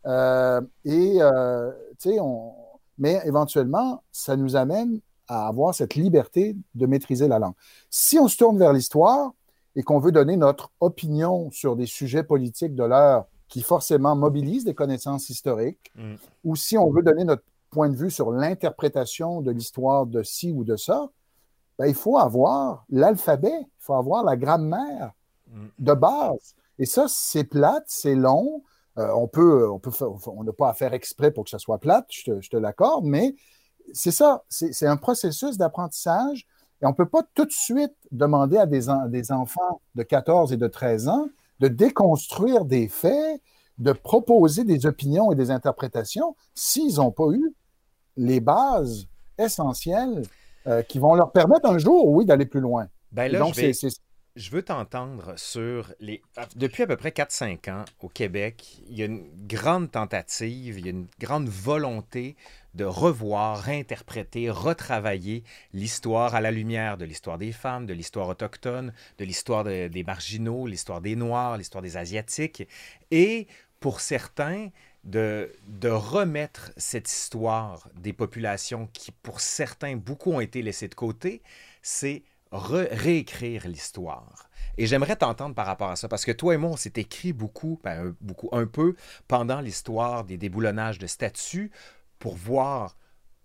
Euh, et, euh, tu sais, on, mais éventuellement, ça nous amène à avoir cette liberté de maîtriser la langue. Si on se tourne vers l'histoire et qu'on veut donner notre opinion sur des sujets politiques de l'heure qui forcément mobilisent des connaissances historiques, Mm. ou si on veut donner notre point de vue sur l'interprétation de l'histoire de ci ou de ça, ben, il faut avoir l'alphabet, il faut avoir la grammaire Mm. de base. Et ça, c'est plate, c'est long. Euh, on peut, on peut faire- on n'a pas à faire exprès pour que ça soit plate, je te, l'accorde, mais c'est ça, c'est un processus d'apprentissage et on ne peut pas tout de suite demander à des enfants de 14 et de 13 ans de déconstruire des faits, de proposer des opinions et des interprétations s'ils n'ont pas eu les bases essentielles euh, qui vont leur permettre un jour, oui, d'aller plus loin. Ben là, donc, je vais- Je veux t'entendre sur les. Depuis à peu près 4-5 ans, au Québec, il y a une grande tentative, il y a une grande volonté de revoir, réinterpréter, retravailler l'histoire à la lumière de l'histoire des femmes, de l'histoire autochtone, de l'histoire de- des marginaux, l'histoire des Noirs, l'histoire des Asiatiques. Et pour certains, de, remettre cette histoire des populations qui, pour certains, beaucoup ont été laissées de côté, c'est re- réécrire l'histoire. Et j'aimerais t'entendre par rapport à ça, parce que toi et moi, on s'est écrit beaucoup, ben, un- beaucoup, un peu, pendant l'histoire des déboulonnages de statues, pour voir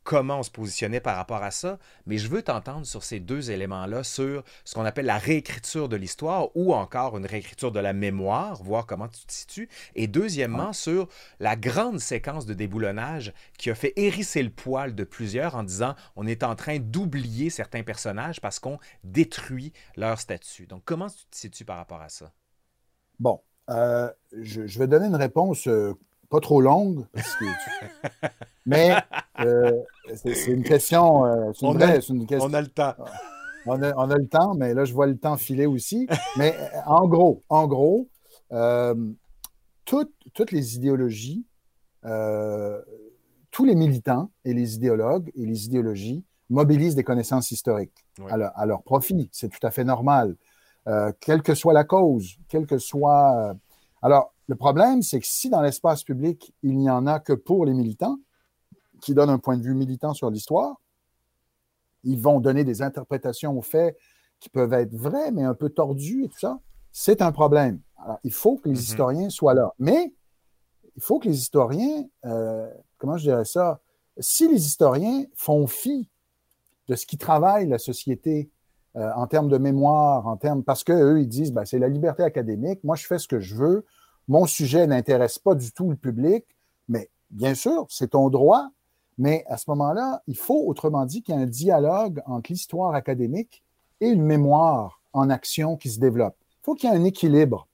comment on se positionnait par rapport à ça, mais je veux t'entendre sur ces deux éléments-là, sur ce qu'on appelle la réécriture de l'histoire ou encore une réécriture de la mémoire, voir comment tu te situes, et deuxièmement sur la grande séquence de déboulonnage qui a fait hérisser le poil de plusieurs en disant on est en train d'oublier certains personnages parce qu'on détruit leur statut. Donc comment tu te situes par rapport à ça? Bon, euh, je, je vais donner une réponse euh, pas trop longue, parce que- mais euh, c'est une question, euh, une On vraie- a- c'est une question- On a le temps. on a, on a le temps, mais là, je vois le temps filer aussi. Mais euh, en gros, en gros, euh, toutes, toutes les idéologies, euh, tous les militants et les idéologues et les idéologies mobilisent des connaissances historiques Oui. à, leur, à leur profit. C'est tout à fait normal. Quelle que soit la cause, quelle que soit. Alors, Le problème, c'est que si dans l'espace public, il n'y en a que pour les militants, qui donnent un point de vue militant sur l'histoire, ils vont donner des interprétations aux faits qui peuvent être vraies, mais un peu tordues et tout ça. C'est un problème. Alors, il faut que les mm-hmm. historiens soient là. Mais il faut que les historiens, euh, comment je dirais ça, si les historiens font fi de ce qui travaille la société euh, en termes de mémoire, en termes, parce qu'eux, ils disent, ben, c'est la liberté académique, moi, je fais ce que je veux, mon sujet n'intéresse pas du tout le public, mais bien sûr, c'est ton droit, mais à ce moment-là, il faut, autrement dit, qu'il y ait un dialogue entre l'histoire académique et une mémoire en action qui se développe. Il faut qu'il y ait un équilibre.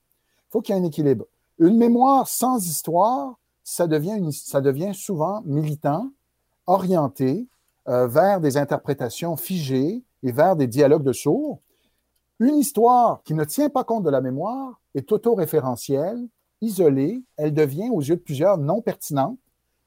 Il faut qu'il y ait un équilibre. Une mémoire sans histoire, ça devient, souvent militant, orienté euh, vers des interprétations figées et vers des dialogues de sourds. Une histoire qui ne tient pas compte de la mémoire est autoréférentielle, isolée, elle devient aux yeux de plusieurs non pertinente.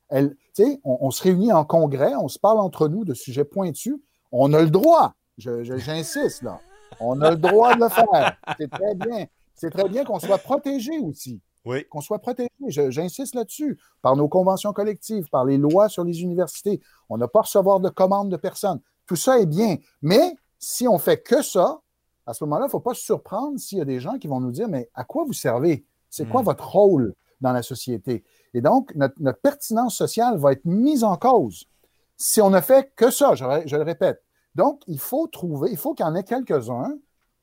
Elle, on, on se réunit en congrès, on se parle entre nous de sujets pointus. On a le droit, j'insiste là, on a le droit de le faire. C'est très bien. C'est très bien qu'on soit protégé aussi. Oui. Qu'on soit protégé. J'insiste là-dessus. Par nos conventions collectives, par les lois sur les universités. On n'a pas à recevoir de commandes de personnes. Tout ça est bien. Mais si on fait que ça, à ce moment-là, il ne faut pas se surprendre s'il y a des gens qui vont nous dire Mais à quoi vous servez? C'est quoi hmm. votre rôle dans la société? Et donc, notre, pertinence sociale va être mise en cause si on ne fait que ça, je, je le répète. Donc, il faut trouver, il faut qu'il y en ait quelques-uns,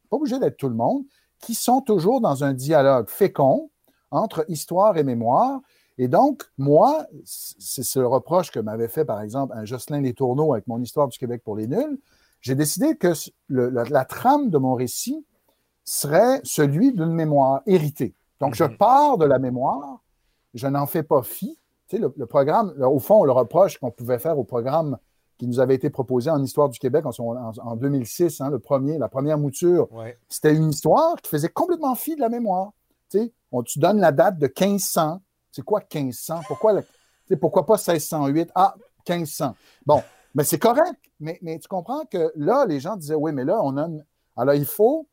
pas obligé d'être tout le monde, qui sont toujours dans un dialogue fécond entre histoire et mémoire. Et donc, moi, c'est le reproche que m'avait fait, par exemple, un Jocelyn Les Tourneaux avec mon Histoire du Québec pour les nuls. J'ai décidé que la, trame de mon récit serait celui d'une mémoire héritée. Donc, je mhm. pars de la mémoire, je n'en fais pas fi. Tu sais, le, programme, au fond, le reproche qu'on pouvait faire au programme qui nous avait été proposé en Histoire du Québec en, 2006, hein, le premier, la première mouture, c'était une histoire qui faisait complètement fi de la mémoire. Tu sais, on, tu donnes la date de 1500. C'est quoi 1500? Pourquoi, pourquoi pas 1608? Ah, 1500. Bon, mais c'est correct. Mais, mais, tu comprends que là, les gens disaient, oui, mais là, on a... Alors, il faut,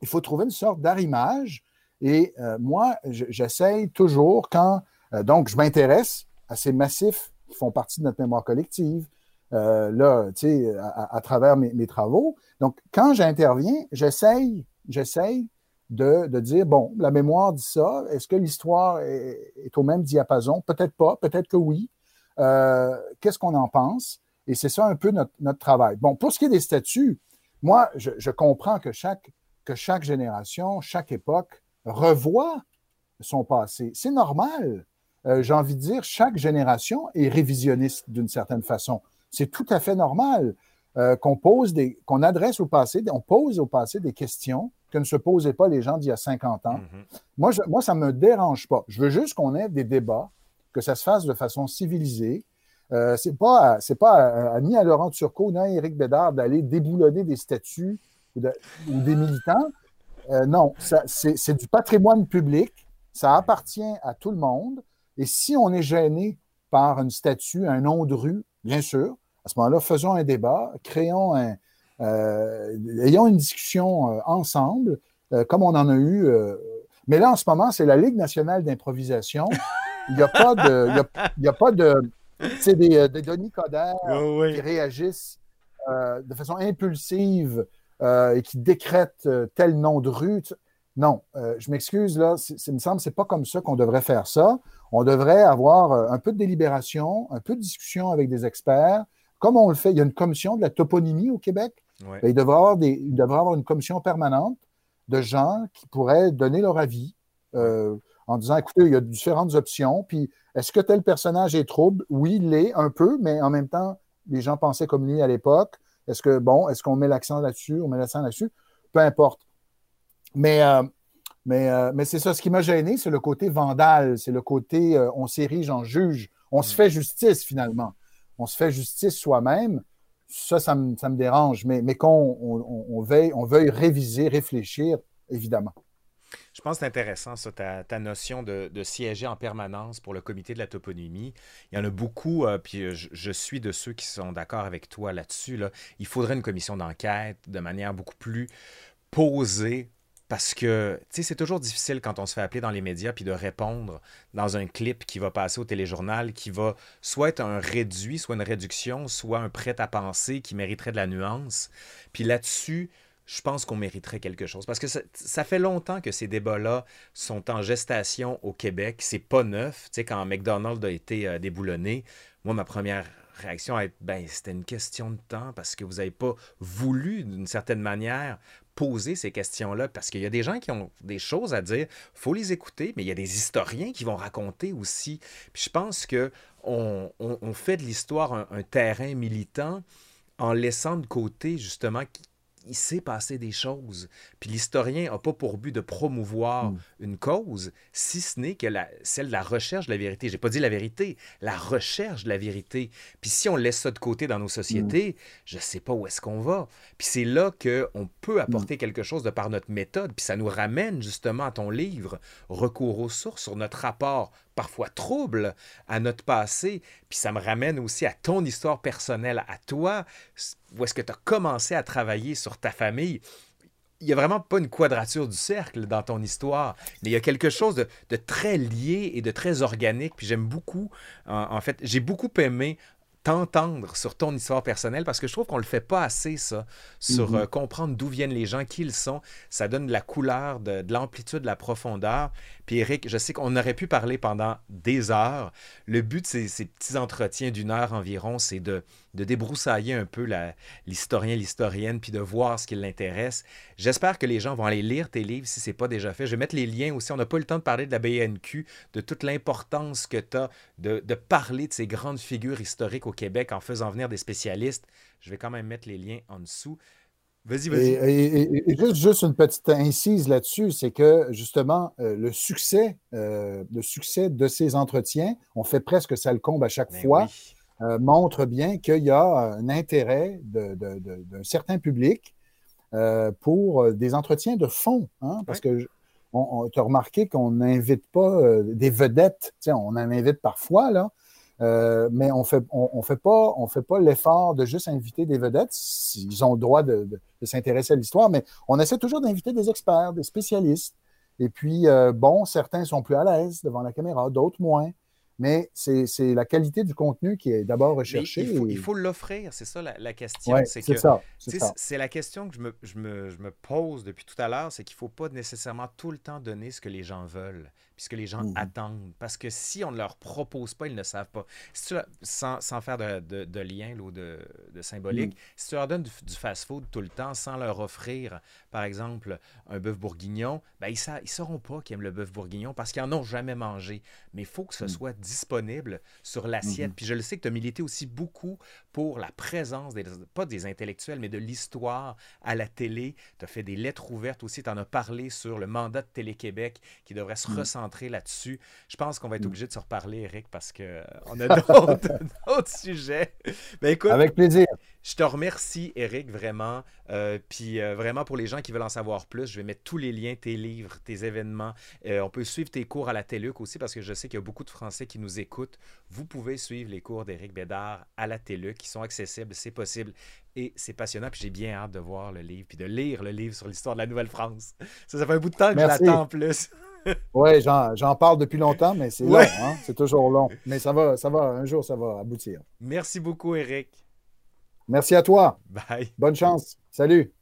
il faut trouver une sorte d'arrimage. Et euh, moi, j'essaye toujours, quand... Euh, donc, je m'intéresse à ces massifs qui font partie de notre mémoire collective, euh, là, tu sais, à, travers mes, travaux. Donc, quand j'interviens, j'essaye, j'essaye de, dire, bon, la mémoire dit ça, est-ce que l'histoire est, au même diapason? Peut-être pas, peut-être que oui. Qu'est-ce qu'on en pense? Et c'est ça un peu notre, travail. Bon, pour ce qui est des statuts, moi, je, comprends que chaque, que chaque génération, chaque époque revoit son passé. C'est normal. Euh, j'ai envie de dire, chaque génération est révisionniste d'une certaine façon. C'est tout à fait normal euh, qu'on pose des, qu'on adresse au passé, on pose au passé des questions que ne se posaient pas les gens d'il y a 50 ans. Mm-hmm. moi, moi, ça ne me dérange pas. Je veux juste qu'on ait des débats, que ça se fasse de façon civilisée. Euh, c'est pas, c'est pas ni à Laurent Turcot ni à Éric Bédard d'aller déboulonner des statuts ou, des militants. Euh, non, c'est, du patrimoine public. Ça appartient à tout le monde. Et si on est gêné par une statue, un nom de rue, bien sûr, à ce moment-là, faisons un débat, créons un, euh, ayons une discussion euh, ensemble, comme on en a eu. mais là, en ce moment, c'est la Ligue nationale d'improvisation. Il n'y a pas de. Il y a, pas de. C'est des, des Denis Coderre qui réagissent de façon impulsive et qui décrètent tel nom de rue. Non, je m'excuse, là, il me semble que ce n'est pas comme ça qu'on devrait faire ça. On devrait avoir un peu de délibération, un peu de discussion avec des experts, comme on le fait. Il y a une commission de la toponymie au Québec ben, il, devrait avoir des, il devrait avoir une commission permanente de gens qui pourraient donner leur avis euh, en disant écoutez, il y a différentes options. Puis est-ce que tel personnage est trouble? Oui, il l'est un peu, mais en même temps, les gens pensaient comme lui à l'époque. Est-ce que, bon, est-ce qu'on met l'accent là-dessus On met l'accent là-dessus? Peu importe. Mais, euh, mais, euh, mais c'est ça. Ce qui m'a gêné, c'est le côté vandale. C'est le côté on s'érige en juge. On se mm. fait justice finalement. On se fait justice soi-même ça, ça me, dérange, mais, mais qu'on on, veuille, on veuille réviser, réfléchir, évidemment. Je pense que c'est intéressant, ça, ta, notion de, siéger en permanence pour le comité de la toponymie. Il y en a beaucoup, euh, puis je, suis de ceux qui sont d'accord avec toi là-dessus. Là. Il faudrait une commission d'enquête de manière beaucoup plus posée parce que, c'est toujours difficile quand on se fait appeler dans les médias puis de répondre dans un clip qui va passer au téléjournal, qui va soit être un réduit, soit une réduction, soit un prêt à penser qui mériterait de la nuance. Puis là-dessus, je pense qu'on mériterait quelque chose. Parce que ça, fait longtemps que ces débats-là sont en gestation au Québec. C'est pas neuf. Tu sais, quand McDonald's a été euh, déboulonné, moi, ma première réaction a été, ben, c'était une question de temps parce que vous n'avez pas voulu, d'une certaine manière, poser ces questions-là parce qu'il y a des gens qui ont des choses à dire, faut les écouter, mais il y a des historiens qui vont raconter aussi. Puis je pense que on, fait de l'histoire un, un, terrain militant en laissant de côté justement il s'est passé des choses. Puis l'historien n'a pas pour but de promouvoir hmm. une cause, si ce n'est que la, celle de la recherche de la vérité. J'ai pas dit la vérité, la recherche de la vérité. Puis si on laisse ça de côté dans nos sociétés, je hmm. je sais pas où est-ce qu'on va. Puis c'est là qu'on peut apporter hmm. quelque chose de par notre méthode. Puis ça nous ramène justement à ton livre, Recours aux sources, sur notre rapport parfois trouble à notre passé. Puis ça me ramène aussi à ton histoire personnelle, à toi, où est-ce que tu as commencé à travailler sur ta famille. Il n'y a vraiment pas une quadrature du cercle dans ton histoire, mais il y a quelque chose de, très lié et de très organique. Puis j'aime beaucoup, en fait, j'ai beaucoup aimé t'entendre sur ton histoire personnelle parce que je trouve qu'on le fait pas assez, ça, sur mm-hmm. euh, comprendre d'où viennent les gens, qui ils sont. Ça donne de la couleur, de, de l'amplitude, de la profondeur. Puis Eric, je sais qu'on aurait pu parler pendant des heures. Le but de ces, petits entretiens d'une heure environ, c'est de, débroussailler un peu l'historien, l'historienne, puis de voir ce qui l'intéresse. J'espère que les gens vont aller lire tes livres si ce n'est pas déjà fait. Je vais mettre les liens aussi. On n'a pas eu le temps de parler de la BNQ, de toute l'importance que tu as de parler de ces grandes figures historiques au Québec en faisant venir des spécialistes. Je vais quand même mettre les liens en dessous. Vas-y, vas-y. Et, juste, une petite incise là-dessus, c'est que justement, euh, le succès, euh, le succès de ces entretiens, on fait presque ça le comble à chaque fois, euh, montre bien qu'il y a un intérêt d'un certain public pour des entretiens de fond. Hein, parce que tu as remarqué qu'on n'invite pas des vedettes, on en invite parfois, là, euh, mais on fait, on, fait pas, on fait pas l'effort de juste inviter des vedettes. Ils ont le droit de, s'intéresser à l'histoire, mais on essaie toujours d'inviter des experts, des spécialistes. Et puis, euh, bon, certains sont plus à l'aise devant la caméra, d'autres moins. Mais c'est la qualité du contenu qui est d'abord recherchée. Il faut l'offrir, c'est ça la, question. c'est C'est la question que je me, je me, je me pose depuis tout à l'heure, c'est qu'il ne faut pas nécessairement tout le temps donner ce que les gens veulent puisque les gens mhm. attendent. Parce que si on ne leur propose pas, ils ne savent pas. sans, faire de, lien ou de, symbolique, mhm. si tu leur donnes du, fast-food tout le temps sans leur offrir, par exemple, un bœuf bourguignon, ben, ils ne sauront pas qu'ils aiment le bœuf bourguignon parce qu'ils n'en ont jamais mangé. Mais il faut que ce mhm. soit disponible sur l'assiette. Puis je le sais que tu as milité aussi beaucoup pour la présence, des, pas des intellectuels, mais de l'histoire à la télé. Tu as fait des lettres ouvertes aussi. Tu en as parlé sur le mandat de Télé-Québec qui devrait se ressentir là-dessus. Je pense qu'on va être mm. obligé de se reparler, Eric, parce qu'on euh, a d'autres sujets. Ben, écoute, Avec plaisir. Je te remercie, Eric, vraiment. Euh, puis euh, vraiment, pour les gens qui veulent en savoir plus, je vais mettre tous les liens, tes livres, tes événements. on peut suivre tes cours à la TELUC aussi, parce que je sais qu'il y a beaucoup de Français qui nous écoutent. Vous pouvez suivre les cours d'Éric Bédard à la TELUC, qui sont accessibles, c'est possible. Et c'est passionnant, puis j'ai bien hâte de voir le livre, puis de lire le livre sur l'histoire de la Nouvelle-France. Ça, ça fait un bout de temps que je l'attends plus. Oui, j'en parle depuis longtemps, mais c'est long, hein? c'est toujours long. Mais ça va, ça va, un jour, ça va aboutir. Merci beaucoup, Eric. Merci à toi. Bye. Bonne chance. Salut.